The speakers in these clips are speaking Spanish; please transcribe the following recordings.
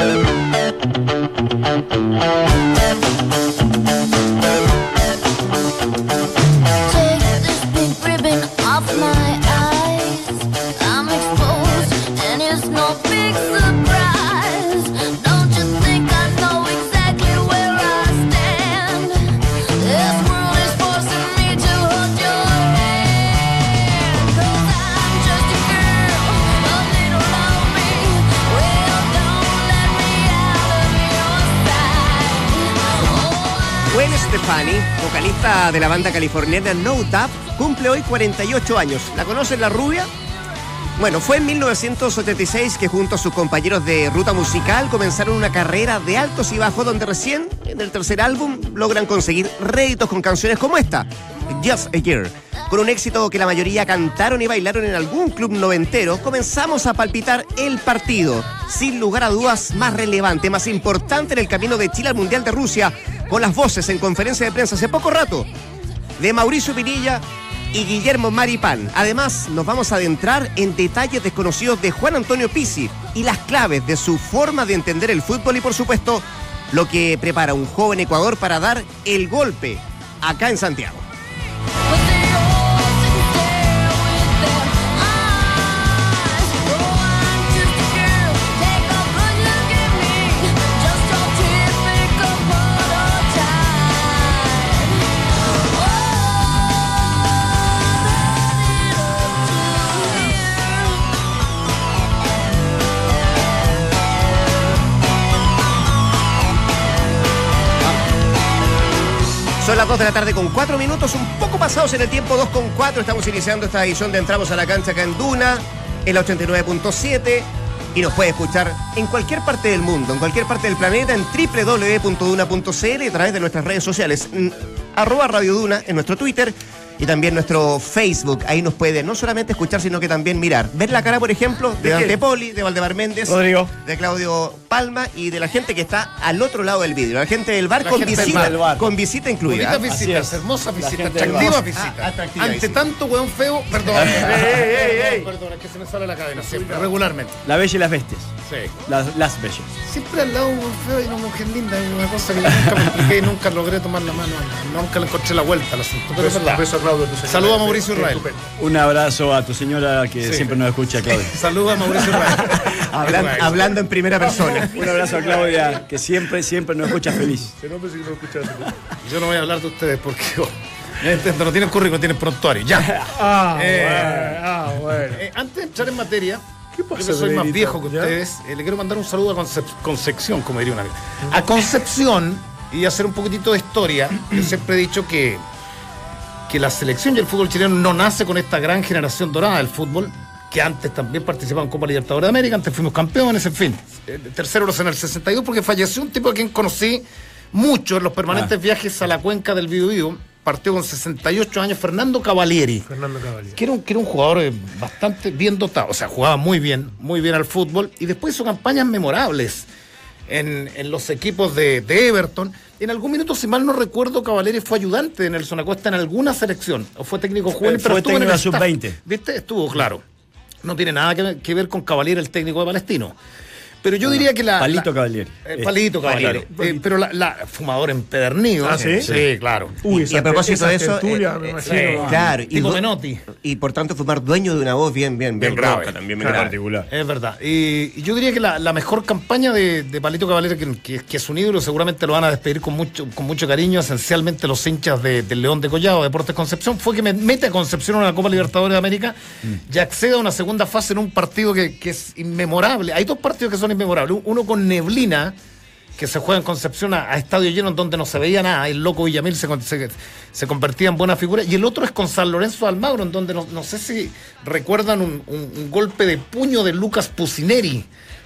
Thank you. De la banda californiana No Tap, cumple hoy 48 años. ¿La conocen la rubia? Bueno, fue en 1976 que junto a sus compañeros de ruta musical comenzaron una carrera de altos y bajos donde recién, en el tercer álbum, logran conseguir réditos con canciones como esta, Just a Year. Con un éxito que la mayoría cantaron y bailaron en algún club noventero, comenzamos a palpitar el partido, sin lugar a dudas más relevante, más importante en el camino de Chile al Mundial de Rusia, con las voces en conferencia de prensa hace poco rato de Mauricio Pinilla y Guillermo Maripán. Además, nos vamos a adentrar en detalles desconocidos de Juan Antonio Pizzi y las claves de su forma de entender el fútbol y, por supuesto, lo que prepara un joven Ecuador para dar el golpe acá en Santiago. Son las 2 de la tarde con 4 minutos, un poco pasados en el tiempo, 2 con 4. Estamos iniciando esta edición de Entramos a la Cancha acá en Duna, en la 89.7. Y nos puede escuchar en cualquier parte del mundo, en cualquier parte del planeta, en www.duna.cl a través de nuestras redes sociales. mm, Arroba Radio Duna en nuestro Twitter y también nuestro Facebook. Ahí nos puede no solamente escuchar, sino que también mirar. Ver la cara, por ejemplo, de ¿De Dante? Poli, de Valdemar Méndez, Rodrigo. de Claudio Palma y de la gente que está al otro lado del vidrio. La gente del bar La con gente del visita, bar. con visita incluida. Bonitas visitas, es. hermosas visitas, atractivas visitas. Ah, atractiva Ante visita. tanto hueón feo, perdón. ey, ey. Perdón, es que se me sale la cadena siempre, regularmente. La Bella y las Bestias. Sí. Las, las Bellas. Siempre al lado un hueón feo y una mujer linda, es una cosa que nunca me expliqué y nunca logré tomar la mano. Nunca le encontré la vuelta al asunto. Pero es verdad. Saludos a Mauricio Israel. Un abrazo a tu señora que Sí. siempre nos escucha, Claudia. Saludos a Mauricio Israel. Hablan- Israel. hablando en primera persona. Un abrazo a Claudia, que siempre, siempre nos escucha feliz. Yo no voy a hablar de ustedes porque oh, no tienen currículum, tienen prontuario. Ya. Ah, Eh, ah, bueno. Eh, antes de entrar en materia, ¿Qué yo pasa, que soy más viejo que ¿Ya? ustedes, eh, le quiero mandar un saludo a Concep- Concepción, como diría una amiga. A Concepción, y hacer un poquitito de historia, yo siempre he dicho que, que la selección y el fútbol chileno no nace con esta gran generación dorada del fútbol, que antes también participaban en Copa Libertadores de América, antes fuimos campeones, en fin. Eh, Tercero en el 62, porque falleció un tipo a quien conocí mucho en los permanentes viajes a la cuenca del Biobío. Partió con 68 años Fernando Cavalieri Fernando Caballero. que era un, que era un jugador eh, bastante bien dotado, o sea, jugaba muy bien, muy bien al fútbol y después hizo campañas memorables en, en los equipos de, de Everton. En algún minuto, si mal no recuerdo, Cavalieri fue ayudante de Nelson Acosta en alguna selección, o fue técnico juvenil, Fue pero estuvo en el técnico staff. sub-20. ¿Viste? Estuvo claro. No tiene nada que, que ver con Cavalieri, el técnico de Palestino. Pero yo diría que la. Palito Cavalieri. eh, Eh, palito Cavalieri. claro. Eh, pero la, la- fumador empedernido. ¿Ah, sí? Sí, claro. Uy, Y a propósito de eso, tertulia, eh, me eh, imagino. sí, ah. Claro, y, Menotti. y por tanto fumar dueño de una voz bien, bien, bien, Bien grave. también, bien Claro. particular. Es verdad. Y, y yo diría que la, la mejor campaña de, de Palito Caballero, que, que- que es un ídolo, seguramente lo van a despedir con mucho, con mucho cariño, esencialmente los hinchas de- del León de Collado, Deportes Concepción, fue que me mete a Concepción en la Copa Libertadores de América y accede a una segunda fase en un partido que, que es inmemorable. Hay dos partidos que son inmemorables. Uno con neblina, que se juega en Concepción a, estadio lleno en donde no se veía nada, el loco Villamil se, se, convertía en buena figura, y el otro es con San Lorenzo Almagro, en donde no, no sé si recuerdan un, un- un golpe de puño de Lucas Pusineri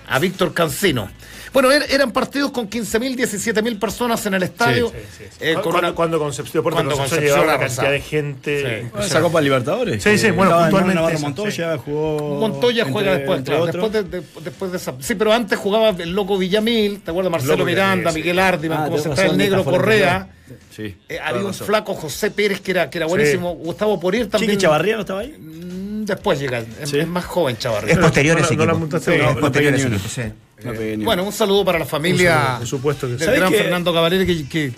a Víctor Cancino. Bueno, er- eran partidos con 15.000, 17.000 personas en el estadio. Sí, sí, sí. eh, con cuando, una- cuando Concepción, cuando Concepción Concepción llevaba una cantidad de gente. Esa Copa Libertadores. Sí, sí, bueno, puntualmente Navarro Montoya, jugó. Montoya entre- juega después, entre claro, después de, de- después de esa. Sí, pero antes jugaba el loco Villamil, ¿te acuerdas? Marcelo Loco Miranda, sí. Miguel Ardiman, Ah, se está el negro Correa. Sí. Eh, había un razón. flaco José Pérez que era, que era buenísimo. Gustavo Porir también. Chiqui Chavarría no estaba ahí. Mm, Después llega, es, Sí. es más joven Chavarría. Es posterior No ese no la Sí, es no posterior ese equipo, ni Bueno, un saludo para la familia Por supuesto que sí. del ¿Sabés gran? Fernando Caballero que, que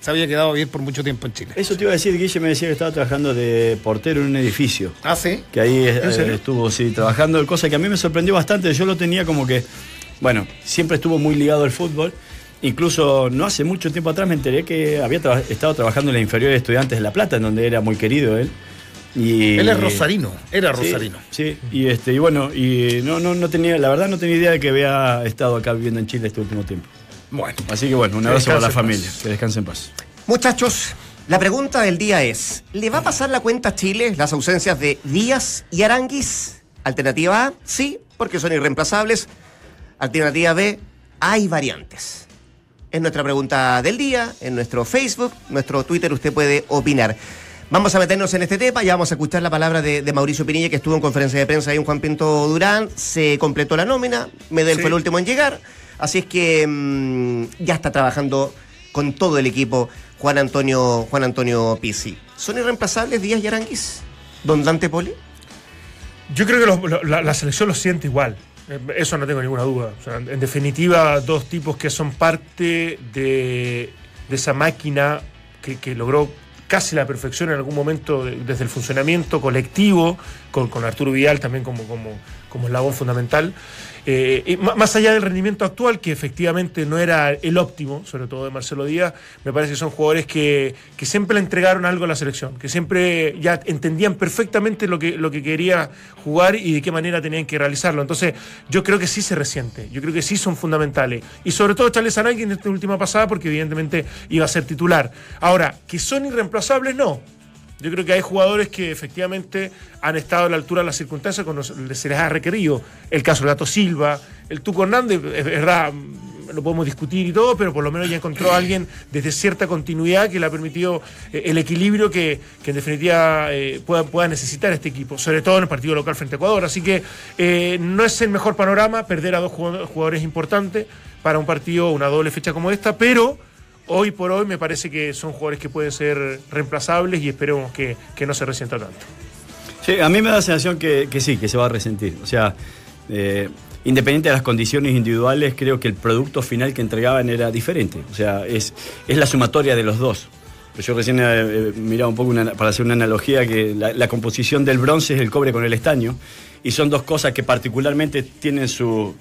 se había quedado a vivir por mucho tiempo en Chile. Eso te iba a decir, Guille me decía que estaba trabajando de portero en un edificio. Ah, sí. Que ahí eh, estuvo, sí, trabajando, cosa que a mí me sorprendió bastante. Yo lo tenía como que, bueno, siempre estuvo muy ligado al fútbol. Incluso no hace mucho tiempo atrás me enteré que había traba- estado trabajando en la inferior de Estudiantes de La Plata, en donde era muy querido él. Y, Él es rosarino, era Sí, rosarino. Sí, y este, y bueno, y no, no, no tenía, la verdad no tenía idea de que había estado acá viviendo en Chile este último tiempo. Bueno, Así que bueno, un abrazo para la familia, que descanse en paz. Muchachos, la pregunta del día es: ¿le va a pasar la cuenta a Chile las ausencias de Díaz y Aranguis? Alternativa A, sí, porque son irreemplazables. Alternativa B, hay variantes. Es nuestra pregunta del día, en nuestro Facebook, nuestro Twitter, usted puede opinar. Vamos a meternos en este tema, ya vamos a escuchar la palabra de, de Mauricio Pinilla, que estuvo en conferencia de prensa ahí en Juan Pinto Durán, se completó la nómina, Medel Sí. fue el último en llegar, así es que mm, ya está trabajando con todo el equipo Juan Antonio, Juan Antonio Pizzi. ¿Son irreemplazables Díaz y Aranguis? ¿Don Dante Poli? Yo creo que los- lo- la, la selección lo siente igual. Eh, Eso no tengo ninguna duda. O sea, en definitiva, dos tipos que son parte de, de esa máquina que, que logró casi la perfección en algún momento de- desde el funcionamiento colectivo, con, con Arturo Vidal también como, como, como eslabón fundamental. Eh, más allá del rendimiento actual, que efectivamente no era el óptimo, sobre todo de Marcelo Díaz, me parece que son jugadores que, que siempre le entregaron algo a la selección, que siempre ya entendían perfectamente lo que, lo que quería jugar y de qué manera tenían que realizarlo. Entonces, yo creo que sí se resiente, yo creo que sí son fundamentales. Y sobre todo Charles Arangui en esta última pasada, porque evidentemente iba a ser titular. Ahora, que son irreemplazables, no. Yo creo que hay jugadores que efectivamente han estado a la altura de las circunstancias cuando se les ha requerido. El caso del Gato Silva, el Tuco Hernández, es verdad, mm, lo podemos discutir y todo, pero por lo menos ya encontró a alguien desde cierta continuidad que le ha permitido eh, el equilibrio que, que en definitiva eh, pueda, necesitar este equipo, sobre todo en el partido local frente a Ecuador. Así que eh, no es el mejor panorama perder a dos jugadores importantes para un partido, una doble fecha como esta, pero hoy por hoy me parece que son jugadores que pueden ser reemplazables y esperemos que, que no se resienta tanto. Sí, a mí me da la sensación que, sí, que se va a resentir. O sea, eh, independiente de las condiciones individuales, creo que el producto final que entregaban era diferente. O sea, es, es la sumatoria de los dos. Pero Yo recién eh, eh, miraba un poco para hacer una analogía que la composición del bronce es el cobre con el estaño y son dos cosas que particularmente tienen su,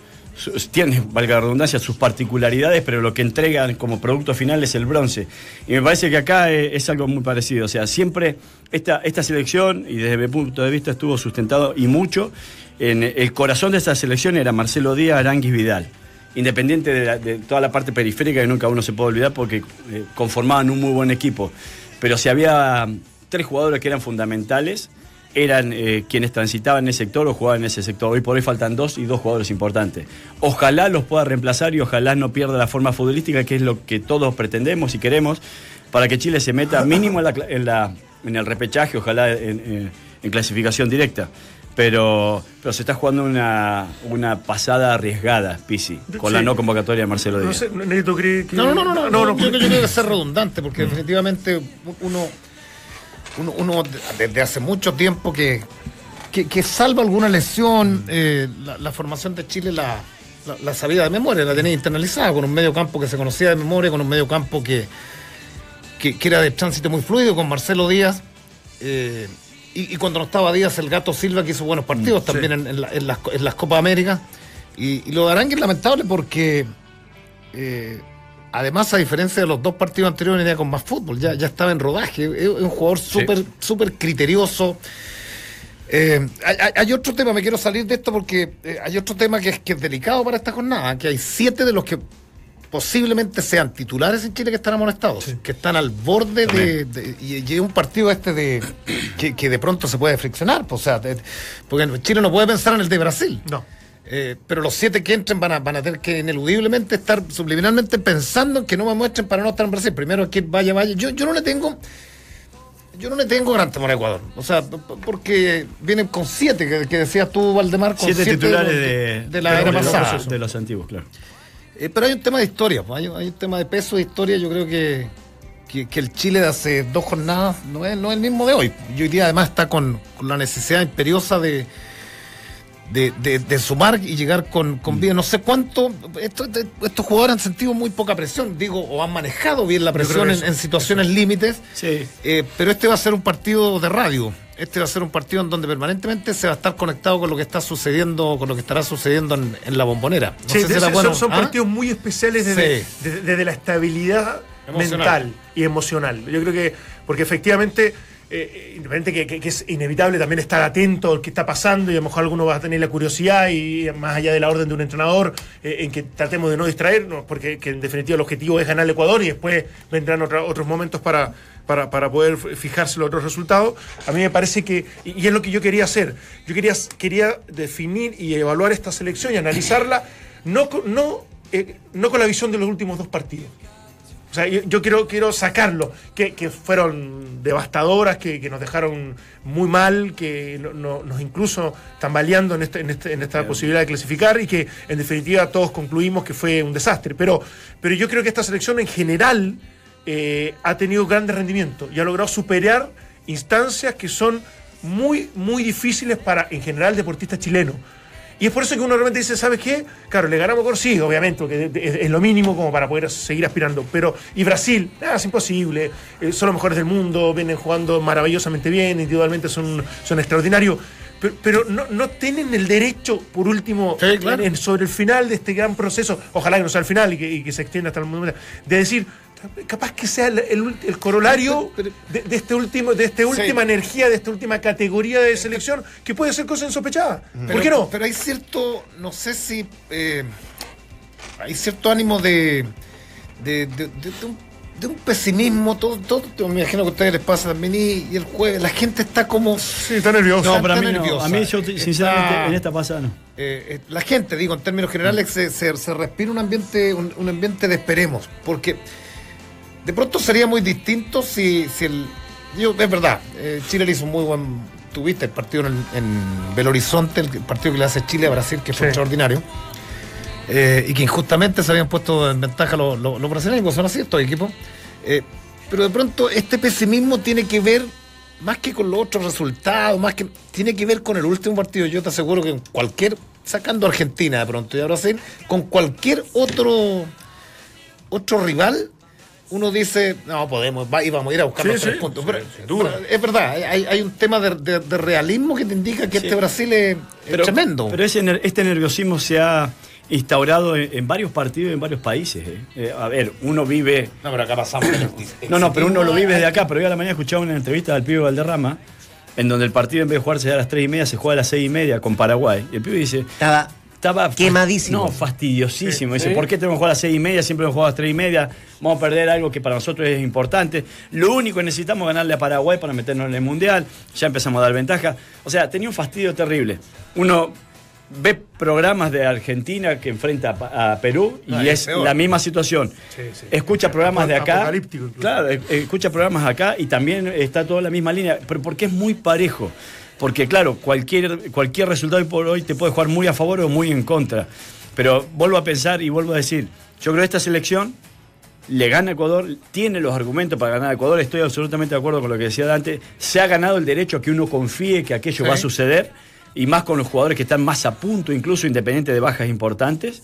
tienen, valga la redundancia, sus particularidades, pero lo que entregan como producto final es el bronce. Y me parece que acá eh, es algo muy parecido. O sea, siempre esta, esta selección, y desde mi punto de vista estuvo sustentado y mucho, en el corazón de esta selección era Marcelo Díaz, Aranguis Vidal. Independiente de, la- de toda la parte periférica que nunca uno se puede olvidar porque eh, conformaban un muy buen equipo. Pero si había tres jugadores que eran fundamentales, eran eh, quienes transitaban en ese sector o jugaban en ese sector. Hoy por hoy faltan dos y dos jugadores importantes. Ojalá los pueda reemplazar y ojalá no pierda la forma futbolística, que es lo que todos pretendemos y queremos, para que Chile se meta mínimo en, la en, la- en el repechaje, ojalá en, en- en clasificación directa. Pero, pero se está jugando una, una pasada arriesgada, Pisi, con la no convocatoria de Marcelo No Díaz. sé, Neto cree que. No, no, no, no, no, no, yo, yo creo que ser redundante, porque definitivamente uno, uno, uno desde hace mucho tiempo que, que, que salva alguna lesión, eh, la, la formación de Chile la, la, la sabía de memoria, la tenía internalizada, con un medio campo que se conocía de memoria, con un medio campo que, que, que era de tránsito muy fluido, con Marcelo Díaz. eh, y, y cuando no estaba Díaz, el gato Silva, que hizo buenos partidos también en, en la- en las, en las Copas América. Y, y lo de es lamentable porque eh, además, a diferencia de los dos partidos anteriores, venía con más fútbol, ya, ya estaba en rodaje. Es un jugador súper súper criterioso. Eh, hay, otro tema, me quiero salir de esto porque eh, hay otro tema que es, que es delicado para esta jornada, que hay siete de los que posiblemente sean titulares en Chile que están amonestados, que están al borde de, de- y, y es un partido este de que, que de pronto se puede friccionar, pues, o sea, de- porque Chile no puede pensar en el de Brasil. No. Eh, pero los siete que entren van a, van a tener que ineludiblemente estar subliminalmente pensando en que no me muestren para no estar en Brasil. Primero que vaya, vaya. Yo, yo no le tengo. Yo no le tengo gran temor a Ecuador. O sea, porque vienen con siete, que, que decías tú, Valdemar, con Siete titulares de, de la era los- pasada. de los antiguos, claro. Eh, pero hay un tema de historia, pues, hay, un- hay un tema de peso de historia. Yo creo que, que, que el Chile de hace dos jornadas no es, no es el mismo de hoy. Y hoy día además está con, con la necesidad imperiosa de, de, de- de sumar y llegar con, con bien. No sé cuánto. esto- de- estos jugadores han sentido muy poca presión, digo, o han manejado bien la presión en, situaciones límites. Sí. Eh, pero este va a ser un partido de radio. Este va a ser un partido en donde permanentemente se va a estar conectado con lo que está sucediendo, con lo que estará sucediendo en, en la bombonera. No Sí, sé si son, son ¿ah? partidos muy especiales desde, Sí. desde- desde la estabilidad Emocional. mental y emocional. Yo creo que, porque efectivamente, eh, que, que- es inevitable también estar atento al que está pasando y a lo mejor alguno va a tener la curiosidad y más allá de la orden de un entrenador, eh, en que tratemos de no distraernos, porque que en definitiva el objetivo es ganar al Ecuador y después vendrán otra- otros momentos para, para, para poder fijarse los otros resultados. A mí me parece que, y, es lo que yo quería hacer, yo quería, quería definir y evaluar esta selección y analizarla, no, no, eh, no con la visión de los últimos dos partidos. O sea, yo, yo quiero, quiero sacarlo, que, que fueron devastadoras, que, que nos dejaron muy mal, que no- no- nos incluso tambaleando en, este, en, este- en esta posibilidad de clasificar y que en definitiva todos concluimos que fue un desastre. Pero, pero yo creo que esta selección en general eh, ha tenido grandes rendimientos y ha logrado superar instancias que son muy, muy difíciles para, en general, deportistas chilenos. Y es por eso que uno realmente dice, ¿sabes qué? Claro, le ganamos por sí, obviamente, porque es, lo mínimo como para poder seguir aspirando. Pero, y Brasil, nada, es imposible. eh, son los mejores del mundo, vienen jugando maravillosamente bien, individualmente son, son extraordinarios. Pero, pero no, no tienen el derecho, por último, Sí, claro. en- sobre el final de este gran proceso, ojalá que no sea el final y que, y que se extienda hasta el momento, de decir, capaz que sea el, el ult- el corolario de, de este último, de esta última energía, de esta última categoría de selección, que puede ser cosa insospechadas. ¿Por qué no? Pero hay cierto, no sé si eh, hay cierto ánimo de, de, de- de- de un, de un pesimismo, todo, todo, me imagino que a ustedes les pasa también y, y el jueves, la gente está como Sí, está nervioso. No, pero a mí, no. nerviosa. a mí yo sinceramente Está- en esta pasada no. eh, eh, la gente, digo, en términos generales, se, se- se respira un ambiente, un, un ambiente de esperemos, porque de pronto sería muy distinto si, si el. Yo, es verdad, eh, Chile le hizo un muy buen. Tuviste el partido en, en Belo Horizonte, el partido que le hace Chile a Brasil, que fue Sí. extraordinario. eh, y que injustamente se habían puesto en ventaja los, los, los brasileños, son así estos equipos. Eh, pero de pronto este pesimismo tiene que ver más que con los otros resultados, más que tiene que ver con el último partido. Yo te aseguro que en cualquier, sacando a Argentina de pronto y a Brasil, con cualquier otro otro rival, uno dice, no podemos, va, y vamos a ir a buscar Sí, los tres sí, puntos. sí, Pero- pero es verdad, hay, hay un tema de, de- de realismo que te indica que Sí. este Brasil es, es tremendo. Pero ese este nerviosismo se ha instaurado en, en varios partidos y en varios países. ¿eh? Eh, a ver, uno vive. no, pero acá pasamos. No, no, pero uno lo vive desde acá. Pero hoy a la mañana escuchaba una entrevista del pibe Valderrama, en donde el partido en vez de jugarse a las 3 y media, se juega a las 6 y media con Paraguay. Y el pibe dice. Estaba Estaba Quemadísimo. No, fastidiosísimo. Dice, ¿por qué tenemos que jugar a las seis y media? Siempre hemos jugado a las tres y media. Vamos a perder algo que para nosotros es importante. Lo único que necesitamos es ganarle a Paraguay para meternos en el Mundial. Ya empezamos a dar ventaja. O sea, tenía un fastidio terrible. Uno ve programas de Argentina que enfrenta a Perú y Ah, es la misma situación. Sí, sí. Escucha programas de acá. Claro, eh, escucha programas acá y también está toda la misma línea. Pero porque es muy parejo. Porque claro, cualquier, cualquier resultado hoy por hoy te puede jugar muy a favor o muy en contra. Pero vuelvo a pensar y vuelvo a decir, yo creo que esta selección le gana a Ecuador, tiene los argumentos para ganar a Ecuador, estoy absolutamente de acuerdo con lo que decía Dante, se ha ganado el derecho a que uno confíe que aquello Sí. va a suceder, y más con los jugadores que están más a punto, incluso independiente de bajas importantes.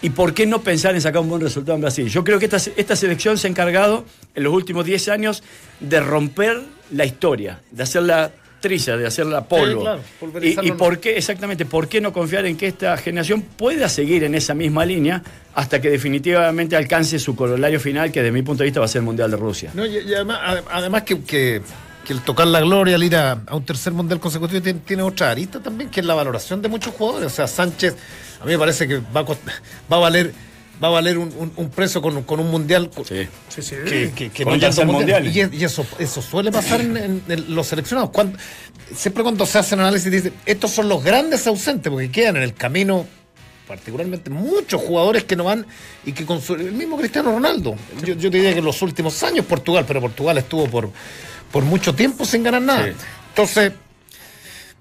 ¿Y por qué no pensar en sacar un buen resultado en Brasil? Yo creo que esta, esta selección se ha encargado en los últimos 10 años de romper la historia, de hacerla triza, de hacerla polvo. claro, y, por qué, exactamente, por qué no confiar en que esta generación pueda seguir en esa misma línea hasta que definitivamente alcance su corolario final, que desde mi punto de vista va a ser el Mundial de Rusia. No, y, y además, ade- además que, que- que el tocar la gloria al ir a, a un tercer mundial consecutivo tiene, tiene otra arista también, que es la valoración de muchos jugadores. O sea, Sánchez, a mí me parece que va a, va a valer va a valer un, un- un precio con, con un mundial Sí. Sí, sí. que, que, que Con no mundial. mundial. Y, es- y eso, eso suele pasar en, en- en los seleccionados. Cuando- siempre cuando se hacen análisis dicen, estos son los grandes ausentes, porque quedan en el camino particularmente muchos jugadores que no van y que con su- el mismo Cristiano Ronaldo. Yo, yo te diría que en los últimos años Portugal, pero Portugal estuvo por, por mucho tiempo sin ganar nada. Sí. Entonces,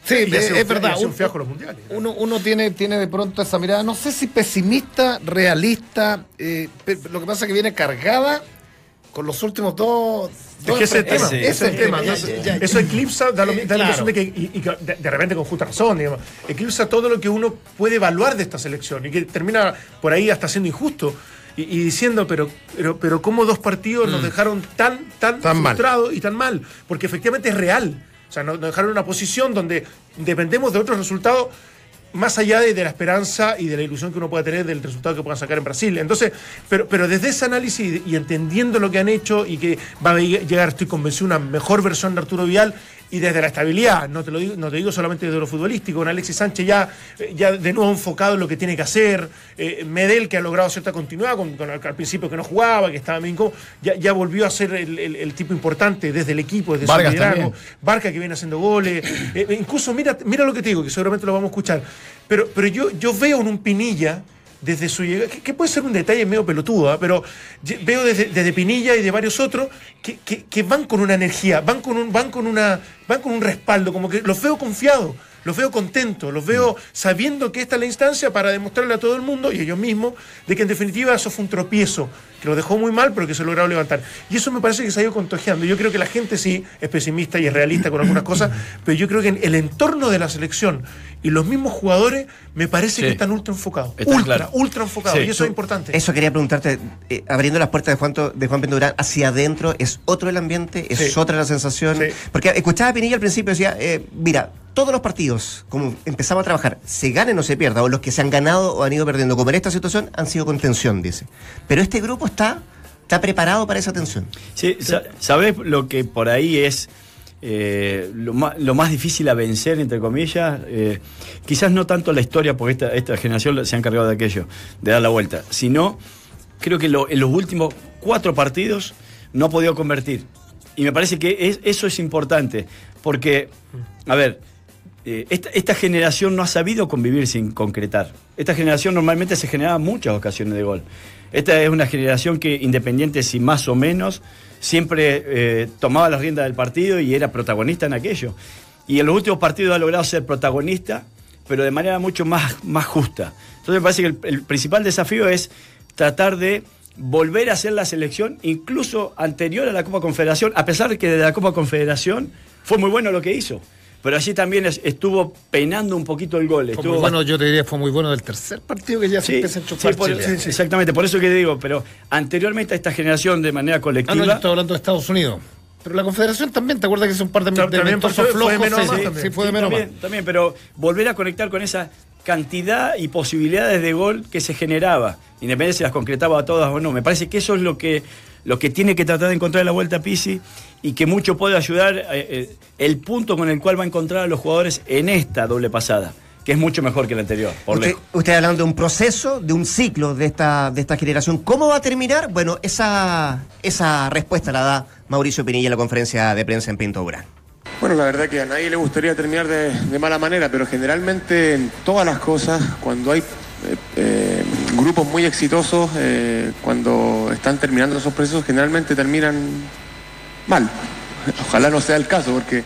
sí, es, es verdad. un fiasco los mundiales. uno, uno tiene, tiene de pronto esa mirada, no sé si pesimista, realista, eh, lo que pasa es que viene cargada con los últimos dos. Es que ese es el tema, ese es el tema. ya, ya, ya. Eso eclipsa, da, lo- da la Claro. impresión de que, y, y de, de repente con justa razón, digamos, eclipsa todo lo que uno puede evaluar de esta selección y que termina por ahí hasta siendo injusto. Y, y diciendo, pero, pero, pero cómo dos partidos nos dejaron tan, tan, Mm. Tan frustrados y tan mal, porque efectivamente es real. O sea, nos, dejaron en una posición donde dependemos de otros resultados más allá de, la esperanza y de la ilusión que uno pueda tener del resultado que puedan sacar en Brasil. Entonces, pero, pero desde ese análisis y, entendiendo lo que han hecho y que va a llegar, estoy convencido, una mejor versión de Arturo Vidal y desde la estabilidad, no te lo digo, no te digo solamente desde lo futbolístico, con Alexis Sánchez ya, eh, ya de nuevo enfocado en lo que tiene que hacer, eh, Medel que ha logrado cierta continuidad, con, con al, principio que no jugaba, que estaba bien ya, ya volvió a ser el, el- el tipo importante desde el equipo, desde Vargas su liderazgo. Barca que viene haciendo goles. Eh, incluso, mira, mira lo que te digo, que seguramente lo vamos a escuchar. Pero, pero yo, yo veo en un Pinilla, desde su llegada, que, que puede ser un detalle medio pelotudo, ¿ah? pero veo desde, desde Pinilla y de varios otros que, que- que van con una energía, van con un, van con una, van con un respaldo, como que los veo confiados. Los veo contentos, los veo sabiendo que esta es la instancia para demostrarle a todo el mundo y ellos mismos de que en definitiva eso fue un tropiezo, que lo dejó muy mal, pero que se lograron levantar. Y eso me parece que se ha ido contagiando. Yo creo que la gente sí es pesimista y es realista con algunas cosas, pero yo creo que en el entorno de la selección y los mismos jugadores me parece Sí. que están ultra enfocados. Ultra, ultra enfocados. Sí. y eso es importante. Eso quería preguntarte, eh, abriendo las puertas de Juan, de Juan Pendurán hacia adentro, ¿es otro el ambiente? ¿Es Sí. otra la sensación? Sí. Porque escuchaba a Pinilla al principio decía, eh, mira, todos los partidos, como empezamos a trabajar, se ganen o se pierda, o los que se han ganado o han ido perdiendo, como en esta situación, han sido con tensión, dice. Pero este grupo está, está preparado para esa tensión. Sí, sa- ¿sabés lo que por ahí es eh, lo, más, difícil a vencer, entre comillas? Eh, quizás no tanto la historia, porque esta, generación se ha encargado de aquello, de dar la vuelta, sino creo que en los últimos cuatro partidos no ha podido convertir. Y me parece que es- eso es importante, porque, a ver, eh, esta, esta generación no ha sabido convivir sin concretar. Esta generación normalmente se generaba muchas ocasiones de gol. Esta es una generación que, independiente si más o menos, siempre eh, tomaba las riendas del partido y era protagonista en aquello. Y en los últimos partidos ha logrado ser protagonista, pero de manera mucho más, más justa. Entonces me parece que el, el principal desafío es tratar de volver a hacer la selección, incluso anterior a la Copa Confederación, a pesar de que de la Copa Confederación fue muy bueno lo que hizo. Pero allí también es- estuvo penando un poquito el gol. Fue estuvo muy bueno, yo te diría, fue muy bueno del tercer partido que ya se empieza a enchufar sí, por- Chile. sí, sí, exactamente, por eso que digo, pero anteriormente a esta generación de manera Ah, no, colectiva. yo estoy hablando de Estados Unidos. Pero la Confederación también, ¿te acuerdas que hizo un par de, También de fue- ventosos fue de menos a Sí, más sí, también. sí, fue de Sí, menos a también, más. también, pero volver a conectar con esa cantidad y posibilidades de gol que se generaba, independientemente si las concretaba todas o no. Me parece que eso es lo que, lo que tiene que tratar de encontrar la vuelta a Pisi y que mucho puede ayudar eh, eh, el punto con el cual va a encontrar a los jugadores en esta doble pasada, que es mucho mejor que la anterior. Por Usted, lejos. usted hablando de un proceso, de un ciclo de esta, de esta generación. ¿Cómo va a terminar? Bueno, esa, esa respuesta la da Mauricio Pinilla en la conferencia de prensa en Pinto Urán. Bueno, la verdad que a nadie le gustaría terminar de, de mala manera, pero generalmente en todas las cosas, cuando hay eh, eh, grupos muy exitosos, eh, cuando están terminando esos procesos, generalmente terminan mal. Ojalá no sea el caso, porque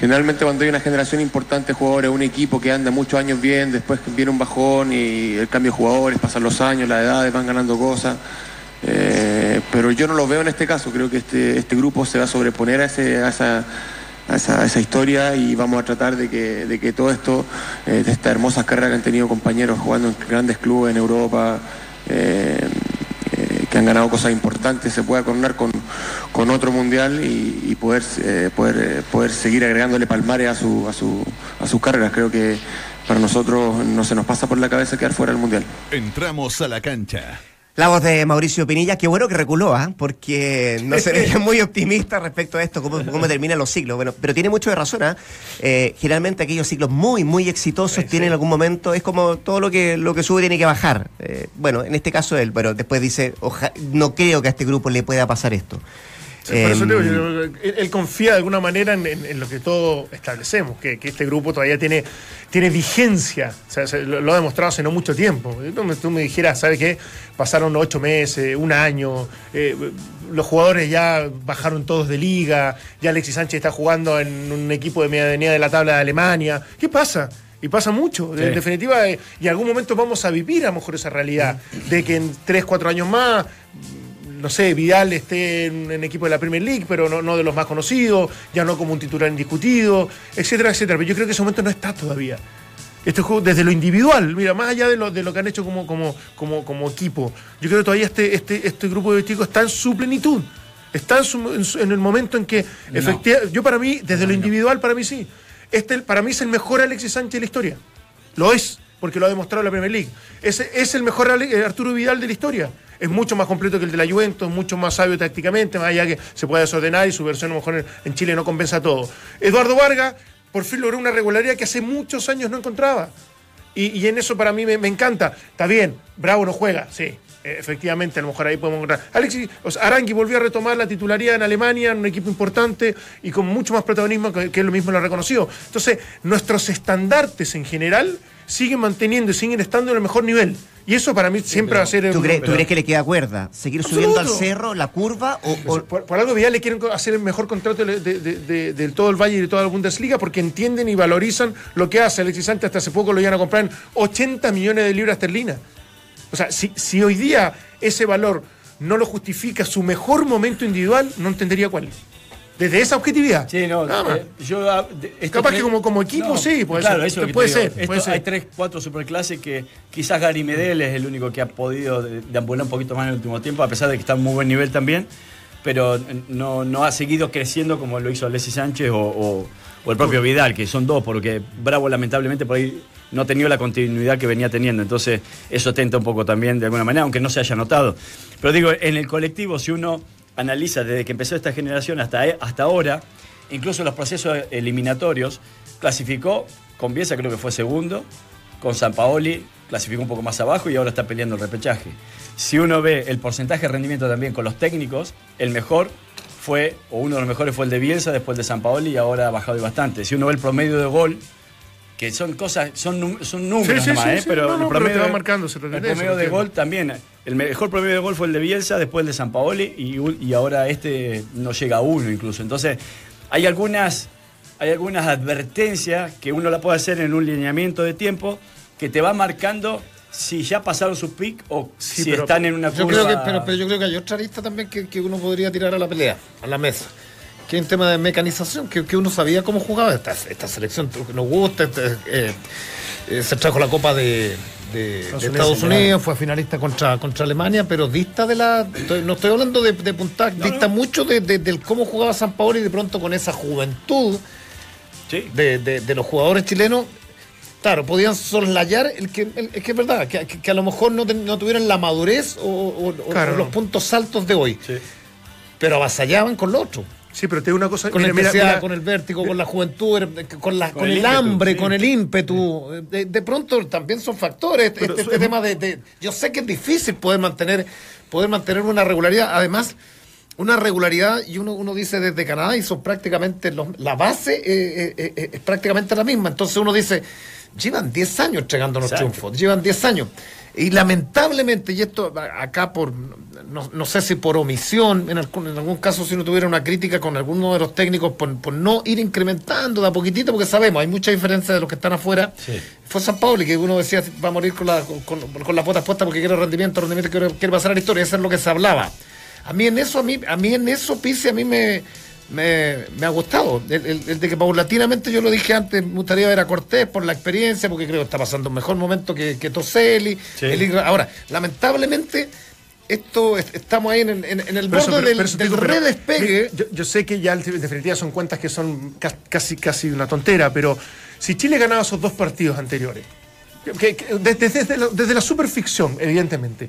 generalmente cuando hay una generación importante de jugadores, un equipo que anda muchos años bien, después viene un bajón y el cambio de jugadores, pasan los años, las edades, van ganando cosas. Eh, pero yo no lo veo en este caso, creo que este, este grupo se va a sobreponer a, ese- a esa, a esa, historia y vamos a tratar de que, todo esto, eh, de estas hermosas carreras que han tenido compañeros jugando en grandes clubes en Europa, eh, que han ganado cosas importantes, se pueda coronar con, con otro mundial y, poder, eh, poder, eh, poder seguir agregándole palmares a, su, a, su, a sus carreras. Creo que para nosotros no se nos pasa por la cabeza quedar fuera del mundial. Entramos a la cancha. La voz de Mauricio Pinilla, qué bueno que reculó, ¿ah? porque no se veía muy optimista respecto a esto, cómo, cómo terminan los ciclos. Bueno, pero tiene mucho de razón, ¿ah? Eh, generalmente aquellos ciclos muy, muy exitosos tienen algún momento, es como todo lo que, lo que sube tiene que bajar. Eh, bueno, en este caso él, pero después dice, "Oja- no creo que a este grupo le pueda pasar esto. Sí, por eso Em, te digo, yo- él, él confía de alguna manera en, en- en lo que todos establecemos, que, que este grupo todavía tiene, tiene vigencia. O sea, se- lo, lo ha demostrado hace no mucho tiempo. Tú me, tú me dijeras, ¿sabes qué? Pasaron ocho meses, un año, eh, los jugadores ya bajaron todos de liga, ya Alexis Sánchez está jugando en un equipo de medianía de la tabla de Alemania. ¿Qué pasa? Y pasa mucho. En definitiva, eh, y en algún momento vamos a vivir a lo mejor esa realidad de que en tres, cuatro años más no sé, Vidal esté en equipo de la Premier League, pero no, no de los más conocidos, ya no como un titular indiscutido, etcétera, etcétera. Pero yo creo que ese momento no está todavía. Este juego desde lo individual, mira, más allá de lo, de lo que han hecho como, como, como, como equipo, yo creo que todavía este, este, este grupo de chicos está en su plenitud. Está en, su- en el momento en que, efectivamente, yo para mí, desde lo individual, para mí sí. Este, para mí es el mejor Alexis Sánchez de la historia. Lo es, porque lo ha demostrado la Premier League. Es, es el mejor eh, Arturo Vidal de la historia. Es mucho más completo que el de la Juventus, mucho más sabio tácticamente, más allá que se puede desordenar y su versión a lo mejor en, Chile no compensa todo. Eduardo Vargas por fin logró una regularidad que hace muchos años no encontraba. Y, y en eso para mí me, encanta. Está bien, Bravo no juega, sí. eh, Efectivamente, a lo mejor ahí podemos encontrar. Alexis Arangui volvió a retomar la titularidad en Alemania, en un equipo importante y con mucho más protagonismo que, que él mismo lo ha reconocido. Entonces, nuestros estandartes en general siguen manteniendo y siguen estando en el mejor nivel. Y eso para mí siempre va a ser. ¿Tú, crees, tú crees que le queda cuerda? ¿Seguir subiendo al cerro, la curva o, por, por algo ya le quieren hacer el mejor contrato de, de- de- de- del todo el Valle y de toda la Bundesliga porque entienden y valorizan lo que hace Alexis Sánchez. Hasta hace poco lo iban a comprar en 80 millones de libras esterlinas. O sea, si, si hoy día ese valor no lo justifica su mejor momento individual, no entendería cuál es. Desde esa objetividad. Sí, no, eh, yo, ah, esto Capaz que como- como equipo, sí, puede claro, ser. Eso Puede ser, Esto- puede ser. Hay tres, cuatro superclases que quizás Gary Medel es el único que ha podido de- deambular un poquito más en el último tiempo, a pesar de que está en muy buen nivel también, pero no, no ha seguido creciendo como lo hizo Alexis Sánchez o, o- o el propio Vidal, que son dos, porque Bravo lamentablemente por ahí no ha tenido la continuidad que venía teniendo, entonces eso tenta un poco también de alguna manera, aunque no se haya notado. Pero digo, en el colectivo, si uno analiza desde que empezó esta generación hasta, hasta ahora, incluso los procesos eliminatorios, clasificó con Bielsa, creo que fue segundo, con San Paoli clasificó un poco más abajo y ahora está peleando el repechaje. Si uno ve el porcentaje de rendimiento también con los técnicos, el mejor fue, o uno de los mejores fue el de Bielsa, después de San Paoli y ahora ha bajado bastante. Si uno ve el promedio de gol, que son cosas, son, num- son números Sí, sí, nomás, sí, ¿eh? sí. pero No, el no, pero promedio, te va de- marcando el promedio de gol también. El mejor promedio de gol fue el de Bielsa, después el de San Paoli y, y ahora este no llega a uno incluso. Entonces, hay algunas, hay algunas advertencias que uno la puede hacer en un lineamiento de tiempo que te va marcando si ya pasaron su pick o Sí, si pero- están en una Yo curva. creo que, pero, pero yo creo que hay otra arista también que, que uno podría tirar a la pelea, a la mesa. Que es un tema de mecanización, que, que uno sabía cómo jugaba esta, esta selección. Nos gusta, este, eh, eh, se trajo la Copa de, de- de Estados Unidos, Unidos, fue finalista contra, contra Alemania, pero dista de la. no estoy hablando de, de puntaje, dista mucho de, de- del cómo jugaba San Paolo y de pronto con esa juventud Sí. de, los jugadores chilenos, claro, podían soslayar el que, el- es que es verdad, que, a lo mejor no, ten- no tuvieran la madurez o, o- o- Claro. o los puntos altos de hoy, Sí. pero avasallaban con lo otro. Sí, pero te digo una cosa. Con la mira, mira, intensidad, mira, con el vértigo, con la juventud, eh, con, la, con, el el, ímpetu, hambre, sí. con el ímpetu. De, de pronto también son factores. Este, Pero este tema de, de- Yo sé que es difícil poder mantener, poder mantener una regularidad. Además, una regularidad, y uno, uno dice desde Canadá, y son prácticamente. los- la base eh, eh, eh, es prácticamente la misma. Entonces uno dice, llevan 10 años entregándonos Exacto. triunfos, llevan 10 años. Y lamentablemente, y esto acá por, no, no sé si por omisión, en algún, en algún caso si uno tuviera una crítica con alguno de los técnicos por, por no ir incrementando de a poquitito, porque sabemos, hay mucha diferencia de los que están afuera. Fue San Pauli que uno decía va a morir con, la, con, con- con las botas puestas porque quiere rendimiento, rendimiento, quiere, quiere pasar a la historia, eso es lo que se hablaba. A mí en eso, a mí, a mí en eso, Pise, a mí me, me, me ha gustado. El, el- el de que paulatinamente, yo lo dije antes, me gustaría ver a Cortés por la experiencia, porque creo que está pasando un mejor momento que, que Toselli. Sí. El ahora, lamentablemente, esto es- estamos ahí en, en- en el borde del, pero del digo, redespegue. Yo, yo sé que ya en definitiva son cuentas que son ca- casi, casi una tontera, pero si Chile ganaba esos dos partidos anteriores, que- que- desde, desde la, desde la superficción, evidentemente,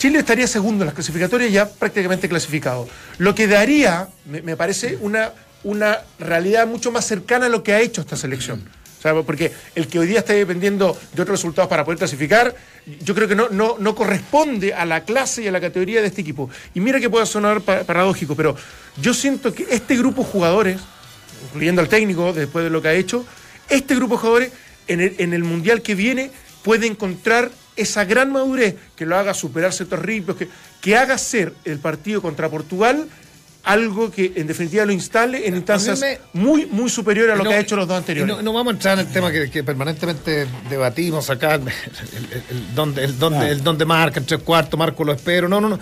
Chile estaría segundo en las clasificatorias ya prácticamente clasificado. Lo que daría, me, parece, una, una realidad mucho más cercana a lo que ha hecho esta selección. O sea, porque el que hoy día está dependiendo de otros resultados para poder clasificar, yo creo que no, no, no corresponde a la clase y a la categoría de este equipo. Y mira que puede sonar pa- paradójico, pero yo siento que este grupo de jugadores, incluyendo al técnico después de lo que ha hecho, este grupo de jugadores en el, en el Mundial que viene puede encontrar esa gran madurez que lo haga superar ciertos ritmos, que, que haga ser el partido contra Portugal algo que en definitiva lo instale en instancias me- muy, muy superiores a lo No, que ha hecho los dos anteriores. No, no vamos a entrar en el tema que, que permanentemente debatimos acá, el, el- el donde, el, donde, el donde marca, en tres cuartos, marco lo espero, no, no, no.